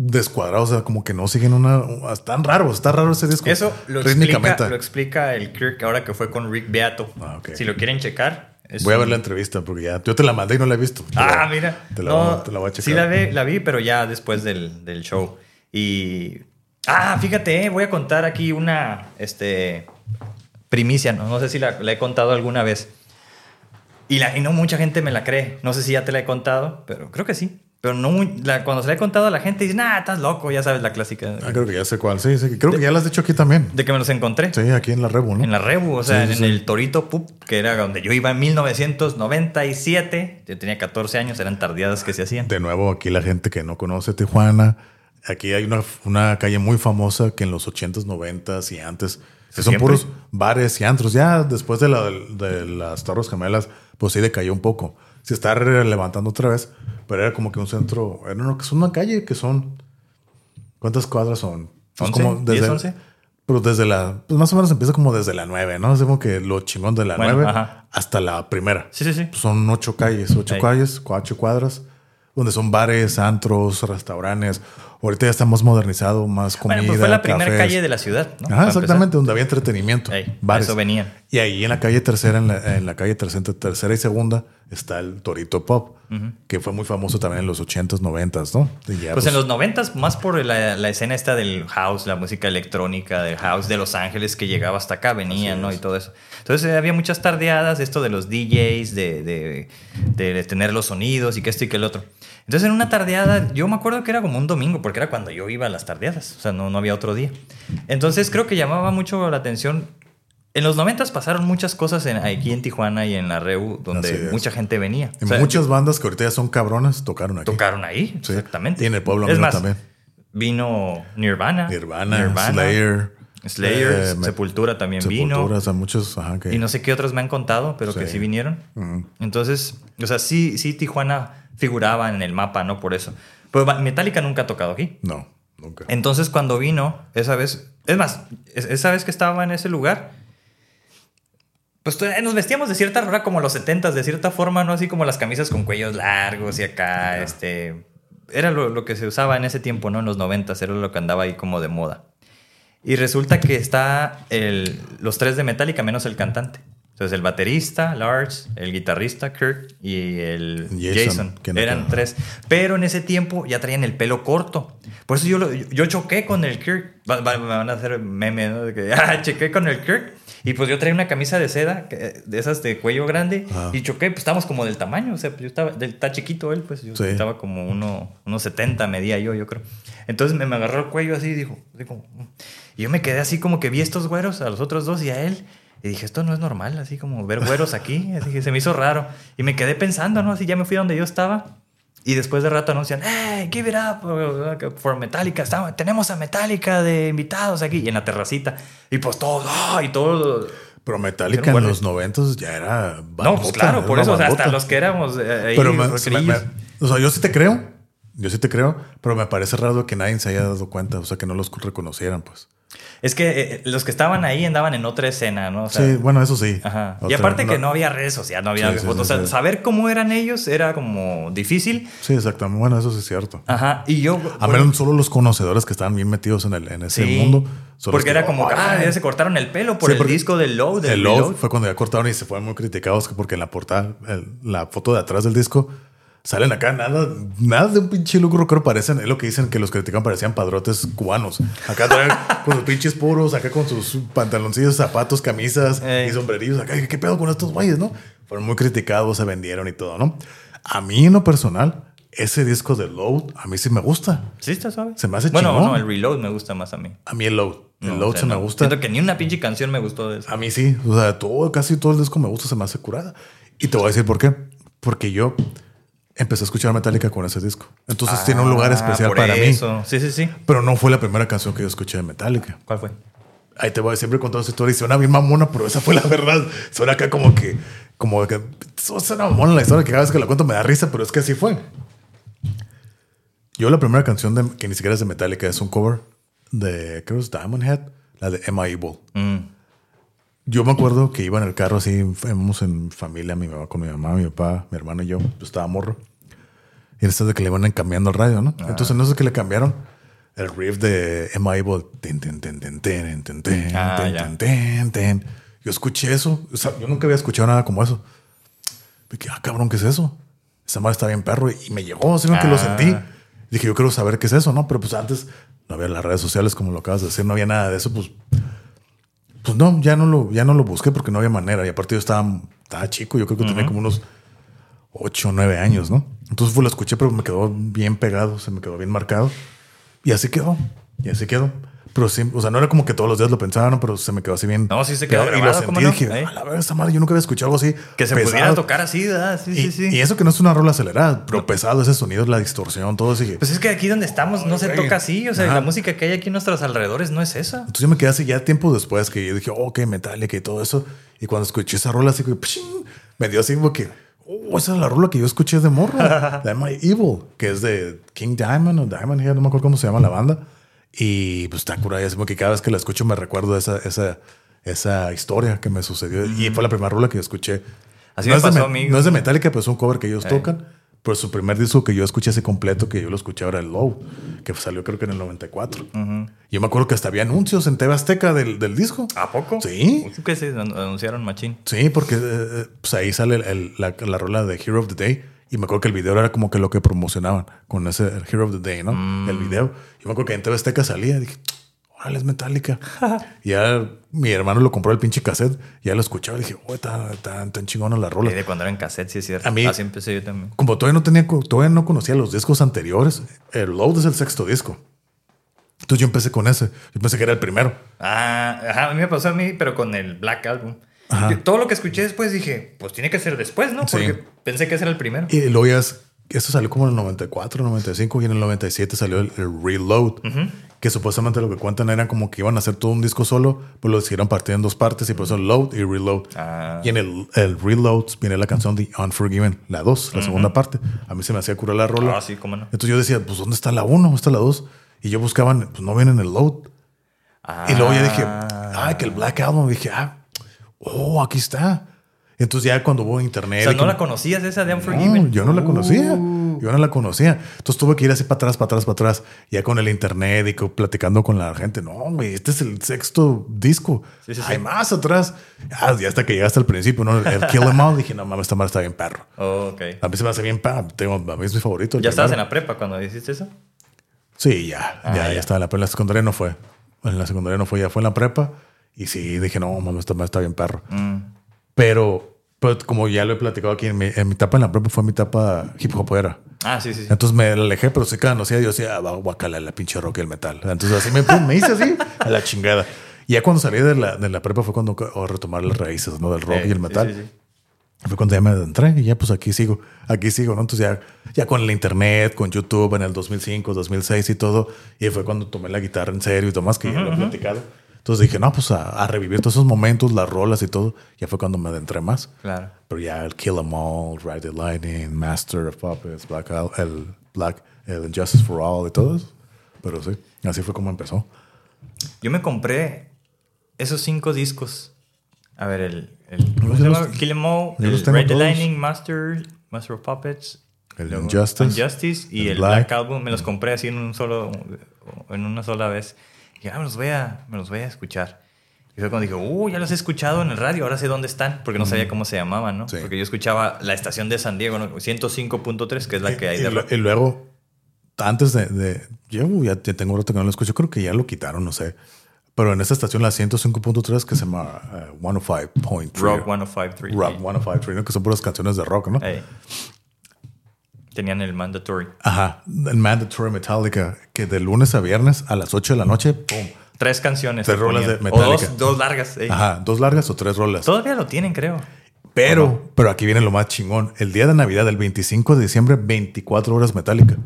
descuadrados, o sea, como que no siguen una. Están raros, está raro ese disco. Eso lo explica, lo explica el Kirk ahora que fue con Rick Beato. Ah. Si lo quieren checar. Voy a ver la entrevista porque ya yo te la mandé y no la he visto. Ah, mira. Te la, No, voy a- te la voy a checar. Sí, la vi, la vi, pero ya después del, del show. Y. Ah, fíjate, eh, voy a contar aquí una este, primicia. No, no sé si la, la he contado alguna vez. Y, la, y no mucha gente me la cree. No sé si ya te la he contado, pero creo que sí. Pero no muy- la- cuando se la he contado a la gente dice, nah, estás loco, ya sabes la clásica. Ah, creo que ya sé cuál. Sí, sí. Creo que ya la has dicho aquí también. De que me los encontré. Sí, aquí en la Rebu, ¿no? En la Rebu, o sea, Sí, sí, en el Torito Pup, que era donde yo iba en 1997. Yo tenía 14 años, eran tardeadas que se hacían. De nuevo, aquí la gente que no conoce Tijuana. Aquí hay una, una calle muy famosa que en los 80s, 90s y antes que son ¿Siempre? puros bares y antros. Ya después de, la- de las Torres Gemelas, pues sí decayó un poco. Se está levantando otra vez, pero era como que un centro. Era una, es una calle que son. ¿Cuántas cuadras son? Pues 11, 10, 11. Pero desde la. Pues más o menos empieza como desde la 9, ¿no? Es como que lo chingón de la Bueno, 9 ajá. hasta la primera. Sí, sí, sí. Pues son ocho calles, ocho calles, cuatro cuadras, donde son bares, antros, restaurantes. Ahorita ya está más modernizado, más comida. Bueno, pues fue la primera calle de la ciudad, ¿no? Ajá, Para exactamente, donde había entretenimiento. Bares. eso venían. Y ahí en la calle tercera, en la, en la calle tercera, tercera y segunda, está el Torito Pop, que fue muy famoso también en los 80s, 90s, ¿no? Ya, Pues en los noventas, más por la, la escena esta del house, la música electrónica del house de Los Ángeles que llegaba hasta acá, venía, ¿no? Y todo eso. Entonces eh, había muchas tardeadas, esto de los DJs, de, de, de tener los sonidos y que esto y que el otro. Entonces en una tardeada, yo me acuerdo que era como un domingo, porque era cuando yo iba a las tardeadas, o sea, no, no había otro día. Entonces creo que llamaba mucho la atención. En los noventas pasaron muchas cosas en, aquí en Tijuana y en la REU, donde mucha gente venía. Y O sea, muchas bandas que ahorita ya son cabronas tocaron aquí. tocaron ahí, Sí. exactamente. Y en el pueblo es más, también. Vino Nirvana. Nirvana, Slayer. Slayer, eh, Sepultura también Sepultura, vino. o sea, muchos, ajá, que... Y no sé qué otros me han contado, pero que Sí. vinieron. Entonces, o sea, sí, sí, Tijuana figuraba en el mapa, ¿no? Por eso. Pero Metallica nunca ha tocado aquí. No, nunca. Entonces, cuando vino, esa vez, es más, es- esa vez que estaba en ese lugar, pues to- nos vestíamos de cierta forma, como los 70 de cierta forma, ¿no? Así como las camisas con cuellos largos y acá, este. Era lo, lo que se usaba en ese tiempo, ¿no? En los 90 era lo que andaba ahí como de moda. Y resulta que está el- los tres de Metallica menos el cantante. Entonces el baterista, Lars, el guitarrista, Kurt y el Jason, Jason. no Eran tres. Pero en ese tiempo ya traían el pelo corto. Por eso yo, lo- yo choqué con el Kirk. Me van a hacer meme, ¿no? De que, ah, choqué con el Kirk. Y pues yo traía una camisa de seda, de esas de cuello grande. Ajá. Y choqué, pues estábamos como del tamaño. O sea, pues yo estaba, del- está chiquito él, pues yo Sí. estaba como uno, unos 70 medía yo, yo creo. Entonces me, me agarró el cuello así y dijo, así como, y yo me quedé así como que vi estos güeros, a los otros dos y a él. Y dije, esto no es normal, así como ver güeros aquí. Así que se me hizo raro. Y me quedé pensando, ¿no? Así ya me fui a donde yo estaba. Y después de rato anuncian, ¡Hey, give it up uh, for Metallica! Estamos- tenemos a Metallica de invitados aquí. Y en la terracita. Y pues todos, ¡ah! Y todos. Pero Metallica en los 90 ya era No, bandota, pues claro, por eso, o sea, hasta los que éramos eh, ahí, Pero me- me- me- o sea, yo sí te creo. Yo sí te creo, pero me parece raro que nadie se haya dado cuenta, o sea, que no los reconocieran, pues. Es que eh, los que estaban ahí andaban en otra escena, ¿no? O sea, sí, bueno, eso sí. Ajá. y aparte que no había redes sociales, no había Sí, fotos. sí, o sea, saber cómo eran ellos era como difícil. Sí, exactamente. Bueno, eso sí es cierto. Ajá. Y yo. A menos solo los conocedores que estaban bien metidos en, el, en ese mundo. Porque que, era como, "Oh, ah, ay". ya se cortaron el pelo por el disco del Low. Del El Reload. fue cuando ya cortaron y se fueron muy criticados que porque en la portada, el- la foto de atrás del disco, Salen acá, nada, nada de un pinche look rockero parecen, es lo que dicen que los critican parecían padrotes cubanos. Acá traen con sus pinches puros, acá con sus pantaloncillos, zapatos, camisas Ey. y sombrerillos. Acá, ¿qué pedo con estos güeyes, no? Fueron muy criticados, se vendieron y todo, ¿no? A mí, en lo personal, ese disco de Load, a mí sí me gusta. Sí, está suave. Se me hace Bueno, chingón. no, el Reload me gusta más a mí. A mí el Load, el No, Load o sea, se me no. gusta. Siento que ni una pinche canción me gustó de eso. A mí sí, o sea, todo, casi todo el disco me gusta, se me hace curada. Y te voy a decir por qué. Porque yo empecé a escuchar Metallica con ese disco. Entonces tiene un lugar Ah, especial para mí. eso. Sí, sí, sí. Pero no fue la primera canción que yo escuché de Metallica. ¿Cuál fue? Ahí te voy a siempre contar esa historia y suena bien mamona, pero esa fue la verdad. Suena acá como que, como que, suena mamona la historia que cada vez que la cuento me da risa, pero es que así fue. Yo la primera canción de, que ni siquiera es de Metallica, es un cover de, creo que es Diamond Head, la de Emma Evil. Mm. Yo me acuerdo que iba en el carro así, íbamos en familia, mi mamá con mi mamá, mi papá, mi hermano y yo, yo estaba morro. Y en de que le iban cambiando el radio, ¿no? Entonces no sé qué le cambiaron. El riff de tin, tin, tin, Ah. Yo escuché eso. O sea, yo nunca había escuchado nada como eso. Dije, ah, cabrón, ¿qué es eso? Esa madre está bien perro. Y me llegó, así que lo Ah. sentí. Dije, yo quiero saber qué es eso, ¿no? Pero pues antes no había las redes sociales, como lo acabas de decir, no había nada de eso, pues pues no, ya no lo, ya no lo busqué porque no había manera. Y aparte yo estaba, estaba chico, yo creo que tenía como unos 8 o 9 años, ¿no? Entonces pues lo escuché, pero me quedó bien pegado, se me quedó bien marcado. Y así quedó, y así quedó. Pero sí, o sea, no era como que todos los días lo pensaba, ¿no? Pero se me quedó así bien. No, sí se quedó pegado. Y lo grabado, sentí ¿cómo y no? dije, a la verdad, esta madre, yo nunca había escuchado algo así. Que se pesado. pudiera tocar así, ¿verdad? Sí, Y, sí, sí. y eso que no es una rola acelerada, pero pesado ese sonido, la distorsión, todo dije, Pues es que aquí donde estamos no se toca así. O sea, ajá. la música que hay aquí a nuestros alrededores no es esa. Entonces yo me quedé así ya tiempo después que yo dije, oh, ok, Metallica y todo eso. Y cuando escuché esa rola así, me dio así como que, oh, esa es la rola que yo escuché de morro. de My Evil, que es de King Diamond o Diamond Head, no me acuerdo cómo se llama la banda. Y pues está curada, es como que cada vez que la escucho me recuerdo esa, esa, esa historia que me sucedió. Y fue la primera rola que yo escuché. Así no me es de pasó mí. No es de Metallica, pero es un cover que ellos Eh. tocan. Pero su primer disco que yo escuché así completo, que yo lo escuché ahora el Low, que salió creo que en el 94. Yo me acuerdo que hasta había anuncios en TV Azteca del, del disco. ¿A poco? Sí. Que se an- anunciaron machín. Sí, porque eh, pues ahí sale el- el- la, la rola de Hero of the Day. Y me acuerdo que el video era como que lo que promocionaban con ese Hero of the Day, ¿no? Mm. El video. Yo me acuerdo que en TV Azteca salía y dije, órale, es Metallica. y ya mi hermano lo compró el pinche cassette. Y ya lo escuchaba y dije, oh, está tan, tan chingona la rola. Eh, De cuando era en cassette, sí es cierto. A mí- Así empecé yo también. Como todavía no tenía, todavía no conocía los discos anteriores, el Load es el sexto disco. Entonces yo empecé con ese. Yo pensé que era el primero. Ah, ajá, a mí me pasó a mí, pero con el Black Album. Yo- todo lo que escuché después dije, pues tiene que ser después, ¿no? Sí. Porque pensé que ese era el primero. Y luego ya es, esto salió como en el 94, 95 y en el 97 salió el, el Reload, que supuestamente lo que cuentan era como que iban a hacer todo un disco solo, pues lo decidieron partir en dos partes y por eso Load y Reload. Ah. Y en el, el Reload viene la canción de Unforgiven, la 2, la segunda parte. A mí se me hacía curar la rola. Ah, sí, cómo no. Entonces yo decía, pues ¿dónde está la 1? ¿Dónde está la 2? Y yo buscaba, pues no viene en el Load. Y luego ya dije, ah, que el Black Album. Dije, ah, oh, aquí está. Entonces ya cuando hubo internet. O sea, ¿no como- la conocías esa de no, Unforgiven? yo no la conocía. Uh. Yo no la conocía. Entonces tuve que ir así para atrás, para atrás, para atrás. Ya con el internet y platicando con la gente. No, güey, este es el sexto disco. Sí, sí, Hay sí. más atrás. Ah, ya hasta que llegaste al principio, ¿no? El Kill Em All. Dije, no mames, esta madre está bien perro. Oh, ok. A mí se me hace bien perro. Tengo, a mí es mi favorito. ¿Ya estabas en la prepa cuando hiciste eso? Sí, ya. Ah, ya, ya, ya. estaba en la, en la secundaria no fue. En la secundaria no fue, ya fue en la prepa. Y sí, dije, no, mames, madre está bien perro. Mm. Pero, pero como ya lo he platicado aquí, en mi, en mi etapa en la prepa fue mi etapa hip hopera. Ah, sí, sí, sí. Entonces me alejé, pero que conocía, yo decía, ah, guacala la pinche rock y el metal. Entonces así me, pum, me hice así a la chingada. Y ya cuando salí de la, de la prepa fue cuando oh, retomar las raíces, ¿no? Del rock y el metal. sí, sí. Fue cuando ya me adentré y ya pues aquí sigo, aquí sigo, ¿no? Entonces ya, ya con el internet, con YouTube en el 2005, 2006 y todo. Y fue cuando tomé la guitarra en serio y todo más que ya lo he platicado. Entonces dije, no, pues a, a revivir todos esos momentos, las rolas y todo. Ya fue cuando me adentré más. Claro. Pero ya el Kill 'Em All, Ride the Lightning, Master of Puppets, Black, el Black, el Injustice for All y todo eso. Pero sí, así fue como empezó. Yo me compré esos cinco discos. A ver, el, el ¿cómo yo se los-? Kill 'Em All, el Red the. Lightning, Master, Master of Puppets, El Injustice, Injustice y el el Black. Black. Album. Me los compré así en un solo, en una sola vez. Y ya me los voy a, me los voy a escuchar. Y fue cuando dije, uh, ya los he escuchado en el radio, ahora sé dónde están, porque no sabía cómo se llamaban, ¿no? Sí. Porque yo escuchaba la estación de San Diego, ¿no? 105.3, que es la que hay y, de rock. y luego, antes de, de- yo ya, tengo rato que no lo escucho, creo que ya lo quitaron, no sé. Pero en esta estación, la 105.3, que se llama eh, 105.3. Rock 105.3. Rock 105.3, ¿no? que son puras canciones de rock, ¿no? Ey. Tenían el mandatory. Ajá, el Mandatory Metallica, que de lunes a viernes a las 8 de la noche, ¡pum! Tres canciones. Tres rolas ponían. de O Metallica. dos, dos largas. ey. Ajá, dos largas o tres rolas. Todavía lo tienen, creo. Pero, pero aquí viene lo más chingón. El día de Navidad, el 25 de diciembre, 24 horas Metallica.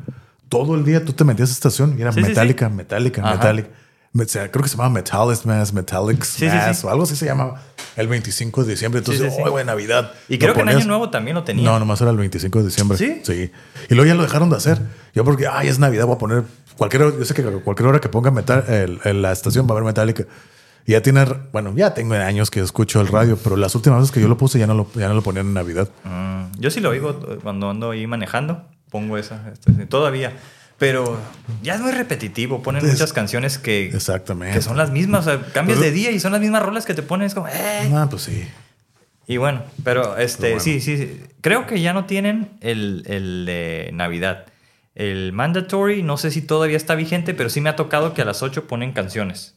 Todo el día tú te metías a esta estación y era Sí, sí, Metallica, Metallica, Ajá. Metallica. Me- o sea, creo que se llama Metallic Mass, Metallic sí, Mass sí. o algo así se llama el 25 de diciembre. Entonces, Sí, sí, sí. ¡ay, güey, Navidad! Y creo que en ponías- Año Nuevo también lo tenían. No, nomás era el 25 de diciembre. ¿Sí? Sí. Y luego ya lo dejaron de hacer. Yo porque, ay, es Navidad, voy a poner cualquier hora, yo sé que cualquier hora que ponga metal, el- el- la estación va a haber Metallica. Y ya tiene, bueno, ya tengo años que escucho el radio, pero las últimas veces que yo lo puse ya no lo, ya no lo ponían en Navidad. Mm, yo sí lo oigo eh, cuando ando ahí manejando. Pongo esa. todavía. Pero ya es muy repetitivo. Ponen Es- muchas canciones que, Exactamente. que son las mismas. O sea, cambias Pero- de día y son las mismas rolas que te pones como. "Eh". Ah, pues sí. Y bueno, pero este, Pero bueno. sí, sí, sí. Creo que ya no tienen el, el de Navidad. El mandatory, no sé si todavía está vigente, pero sí me ha tocado que a las 8 ponen canciones.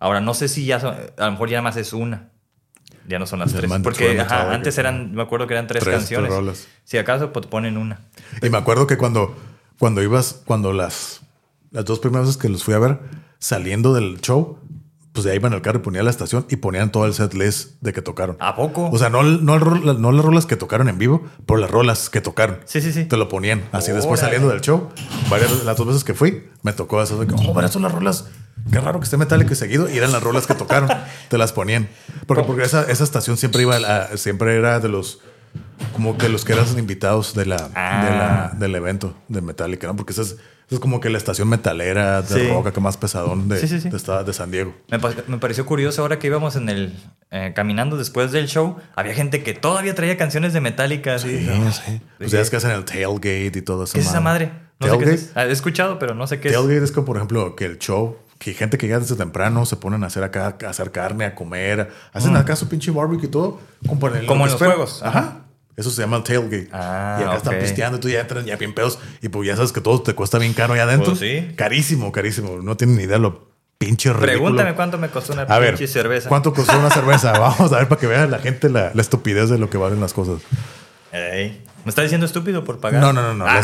Ahora, no sé si ya son, a lo mejor ya más es una. Ya no son las tres. Porque ajá, antes eran, me acuerdo que eran tres, Tres, canciones. tres. Si acaso, pues ponen una. Y me acuerdo que cuando, cuando ibas, cuando las, las dos primeras veces que los fui a ver, saliendo del show, pues de ahí iba en el carro y ponía la estación y ponían todo el set list de que tocaron. ¿A poco? O sea, no, no, las rolas que tocaron en vivo, pero las rolas que tocaron. Sí, sí, sí. Te lo ponían. Así después saliendo del show, varias, las dos veces que fui, me tocó eso de que, oh, son las rolas. Qué raro que esté Metallica seguido. Y eran las rolas que tocaron. te las ponían. Porque, porque esa, esa estación siempre iba, a- siempre era de los, como que los que eran invitados de la, Ah. de la- del evento de Metallica, ¿no? Porque esa es, esa es como que la estación metalera de Sí. rock acá más pesadón de, Sí, sí, sí. de, esta- de San Diego. Me, me pareció curioso ahora que íbamos en el eh, caminando después del show, había gente que todavía traía canciones de Metallica. Sí, sí. Pues ya es que hacen el tailgate y todo eso. ¿Qué es esa madre? No sé qué tailgate. es. Ah, He escuchado, pero no sé qué es. Tailgate es como, por ejemplo, que el show, que gente que llega desde temprano se ponen a hacer acá, a hacer carne, a comer, hacen acá su pinche barbecue y todo. Como, por el- Mm. Como lo en que los juegos. Ajá. Eso se llama tailgate. Ah, y acá están ok. pisteando y tú ya entras ya bien pedos. Y pues ya sabes que todo te cuesta bien caro allá adentro. Pues sí. Carísimo, carísimo. No tienen ni idea lo pinche ridículo. Pregúntame cuánto me costó una A ver, pinche cerveza. ¿cuánto costó una cerveza? Vamos a ver para que vea la gente la, la estupidez de lo que valen las cosas. Ey, ¿Me está diciendo estúpido por pagar? No, no, no, no. Ah.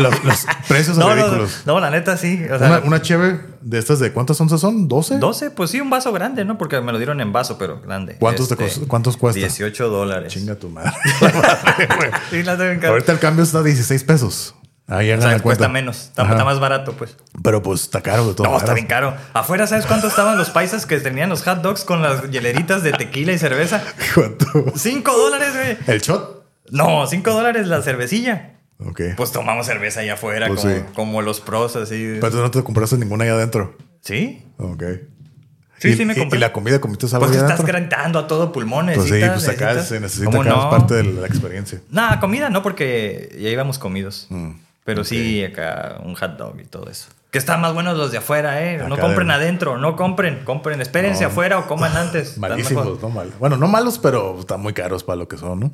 Los, los precios son no, no, ridículos. no, la neta sí. O sea, una, una cheve de estas de cuántas onzas son? ¿12? 12, pues sí, un vaso grande, ¿no? Porque me lo dieron en vaso, pero grande. Este, ¿Cuántos te costó- cuántos cuesta? 18 dólares. Chinga tu madre. Sí, la tengo. Ahorita el cambio está a 16 pesos. Ahí O sea, cuesta cuenta. menos. Está, está más barato, pues. Pero pues está caro de todo. No, está bien caro. Afuera, ¿sabes cuánto estaban los paisas que tenían los hot dogs con las hieleritas de tequila y cerveza? ¿Cuánto? 5 dólares, güey. ¿El shot? No, 5 dólares la cervecilla. Ok. Pues tomamos cerveza allá afuera, Pues como, sí. como los pros, así. Pero tú no te compraste ninguna ahí adentro. ¿Sí? Ok. Sí, ¿Y, sí me compré. ¿Y la comida comiste algo Pues estás gritando a todo pulmón. Pues sí, pues acá necesitas- se necesita ¿Cómo acá es no? parte de la experiencia. Nah, comida no, porque ya íbamos comidos. Mm, Pero sí, acá un hot dog y todo eso. Que están más buenos los de afuera, ¿eh? No compren de- adentro, no compren, compren. Espérense No. afuera o coman antes. Malísimos, no mal. Bueno, no malos, pero están muy caros para lo que son, ¿no?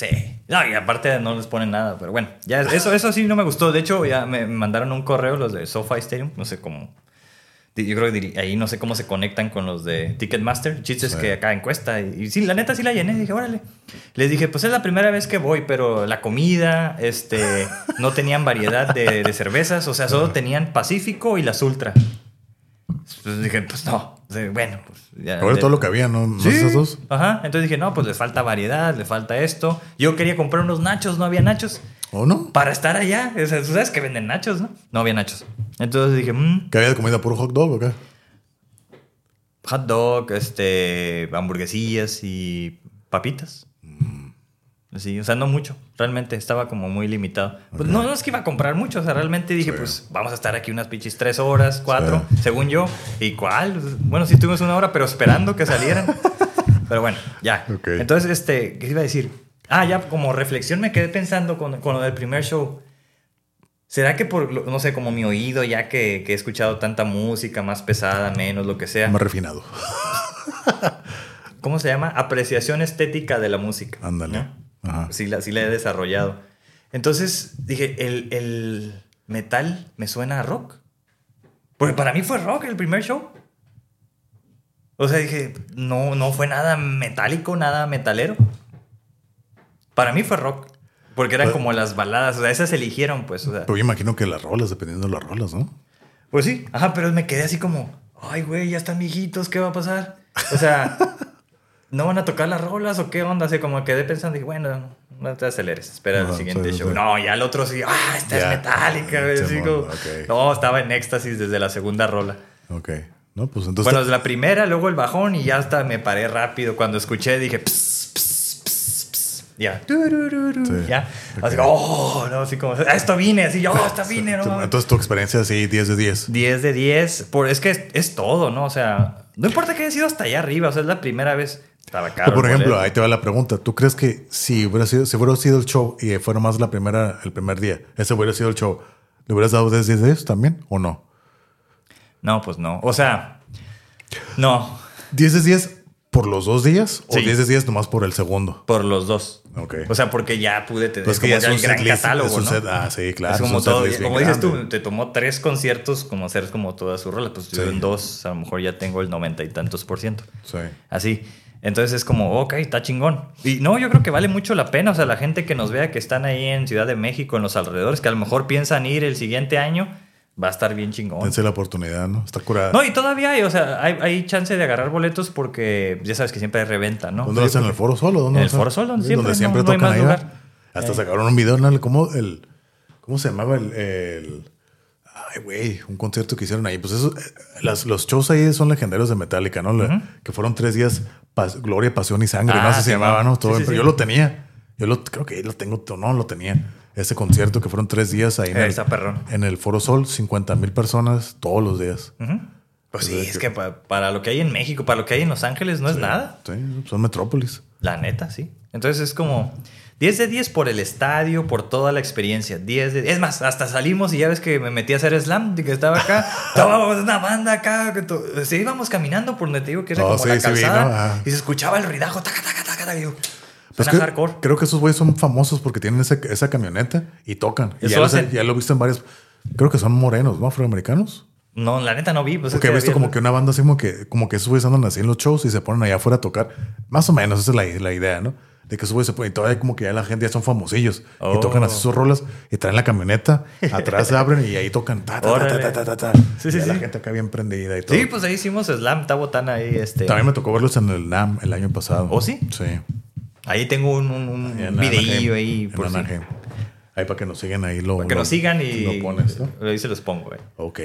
Sí. No, y aparte no les ponen nada, pero bueno. Ya eso, eso sí no me gustó. De hecho, ya me mandaron un correo los de SoFi Stadium. No sé cómo. Yo creo que ahí no sé cómo se conectan con los de Ticketmaster. El chiste es Sí. que acá encuesta. Y, y sí, la neta sí la llené. Dije, órale. Les dije, pues es la primera vez que voy, pero la comida, este, no tenían variedad de, de cervezas. O sea, solo tenían Pacífico y las Ultra. Pues dije, pues no. O sea, Bueno, pues ya. Ahora de- todo lo que había, ¿no? ¿No Sí. esas dos? Ajá. Entonces dije, no, pues le falta variedad, le falta esto. Yo quería comprar unos nachos, no había nachos. ¿O no? Para estar allá. O sea, tú sabes que venden nachos, ¿no? No había nachos. Entonces dije, mmm, ¿Que había de comida puro hot dog o qué? hot dog, este, hamburguesillas y papitas. Sí, o sea, no mucho. Realmente estaba como muy limitado. Pues no, no es que iba a comprar mucho. O sea, realmente dije, Sí. pues vamos a estar aquí unas pinches tres horas, cuatro, según yo. ¿Y cuál? Bueno, sí estuvimos una hora, pero esperando que salieran. pero bueno, ya. Entonces, este, ¿qué iba a decir? Ah, ya como reflexión me quedé pensando con, con lo del primer show. ¿Será que por, no sé, como mi oído, ya que, que he escuchado tanta música más pesada, menos, lo que sea? Más refinado. ¿Cómo se llama? Apreciación estética de la música. Ándale. ¿no? Ajá. Sí, la, sí la he desarrollado. Entonces dije, el, el metal me suena a rock. Porque para mí fue rock el primer show. O sea, dije, no, no fue nada metálico, nada metalero. Para mí fue rock. Porque eran Pues- como las baladas, o sea, esas eligieron, pues. O sea, Pero yo imagino que las rolas, dependiendo de las rolas, ¿no? pues sí, ajá, pero me quedé así como, ay, güey, ya están viejitos, ¿qué va a pasar? O sea, ¿no van a tocar las rolas o qué onda? Así como quedé pensando, dije, bueno, no te aceleres, espera Ajá, el siguiente sí, show. sí. No, ya el otro sí, ah, esta es metálica, güey. Sí, así bueno, como- ok. No, estaba en éxtasis desde la segunda rola. Ok. No, pues entonces. bueno, desde la primera, luego el bajón y ya hasta me paré rápido. Cuando escuché dije. Ya, Sí. ya. Así, oh, no, así como, a esto vine, así, yo, esta vine, no mames". entonces tu experiencia así, 10 de 10. 10 de 10. Por, es que es, es todo, ¿no? O sea, no importa que haya sido hasta allá arriba. O sea, es la primera vez. Estaba caro. Pero, por ejemplo, boleto. ahí te va la pregunta. ¿Tú crees que si hubiera sido, si hubiera sido el show y fuera más la primera, el primer día, ese hubiera sido el show, ¿le hubieras dado 10 de 10 también o no? No, pues no. O sea, no. 10 de 10 por los dos días o Sí. 10 de 10 nomás por el segundo. Por los dos. Ok. O sea, porque ya pude tener Pues es que como ya un gran catálogo, un ¿no? set- ah, sí, claro, Es como todo. Como dices grande. tú, te tomó tres conciertos como hacer como todas sus rolas. Pues yo Sí. en dos, a lo mejor ya tengo el noventa y tantos por ciento. Sí. Así. Entonces es como, ok, está chingón. Y no, yo creo que vale mucho la pena. O sea, la gente que nos vea que están ahí en Ciudad de México, en los alrededores, que a lo mejor piensan ir el siguiente año, va a estar bien chingón. Dense la oportunidad, ¿no? Está curada. No, y todavía hay, o sea, hay, hay chance de agarrar boletos porque ya sabes que siempre hay reventa, ¿no? ¿Dónde hacen? ¿En el Foro Solo? ¿Dónde En el? Foro Sol, donde Sí, siempre, siempre no- no hay tocan más ahí, lugar. ¿verdad? Hasta Eh. sacaron un video, ¿no? ¿Cómo, el, ¿Cómo se llamaba el, el- Ay, güey, un concierto que hicieron ahí. Pues eso, eh, las- los shows ahí son legendarios de Metallica, ¿no? La- Que fueron tres días, pas- Gloria, Pasión y Sangre, Ah, no sé si sí, se llamaba, no. ¿no? Todo, Sí, pero yo lo tenía. Yo lo, creo que lo tengo, no, lo tenía. Ese concierto que fueron tres días ahí en, el, en el Foro Sol, 50 mil personas todos los días. Ujú. Pues sí, es que pa- para lo que hay en México, para lo que hay en Los Ángeles, no es nada. Sí, son metrópolis. La neta, sí. Entonces es como 10 de 10 por el estadio, por toda la experiencia. 10 de Es más, hasta salimos y ya ves que me metí a hacer slam, que estaba acá. Estábamos una banda acá. Que to- sí, íbamos caminando por donde te digo que era Oh, como sí, la sí calzada. ¿no? Ajá. Y se escuchaba el ruidajo. Taca, taca, taca, taca. Y yo, Pues suena que- hardcore. Creo que esos güeyes son famosos porque tienen esa camioneta y tocan. Y ya, los lo he visto en varios. Creo que son morenos, ¿no? Afroamericanos. No, la neta no vi. Pues Porque he visto como que una banda así como que, como que esos güeyes andan así en los shows y se ponen allá afuera a tocar. Más o menos, esa es la, la idea, ¿no? De que esos güeyes se ponen y todavía como que ya la gente ya son famosillos Oh. y tocan así sus rolas y traen la camioneta, atrás se abren y ahí tocan. Ta, ta, ta, ta, ta, ta, ta. Sí, sí, Y La gente acá bien prendida y todo. Sí, pues ahí hicimos slam, está botana ahí. Este. También me tocó verlos en el NAM el año pasado. ¿Oh, sí? Sí. Ahí tengo un, un, un En videillo ahí. en Por Anaheim. Ahí para que nos sigan ahí lo. para que lo- nos sigan y. Lo pones, ¿no? Ahí se los pongo, eh. Ok.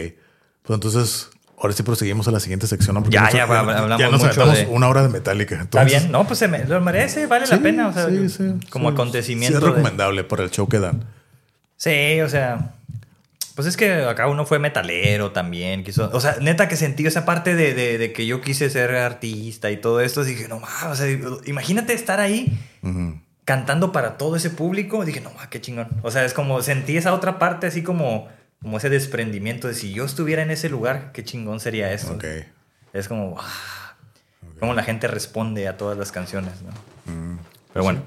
Pues entonces, ahora sí proseguimos a la siguiente sección. ¿no? Porque Ya, nos- ya, hablamos ya nos mucho de- una hora de Metallica. Está Entonces, bien, no, pues se me, lo merece, vale la sí, pena. O sea, sí, sí, como sí. acontecimiento. Sí, es de- recomendable para el show que dan. Sí, o sea. Pues es que acá uno fue metalero también. Quiso, o sea, neta que sentí esa parte de, de- de que yo quise ser artista y todo esto. Dije, no mames, o sea, imagínate estar ahí Ujú. cantando para todo ese público. Dije, no mames, qué chingón. O sea, es como sentí esa otra parte así como, como ese desprendimiento de si yo estuviera en ese lugar, qué chingón sería eso. Ok. Es como, wow, cómo la gente responde a todas las canciones, ¿no? Pero bueno,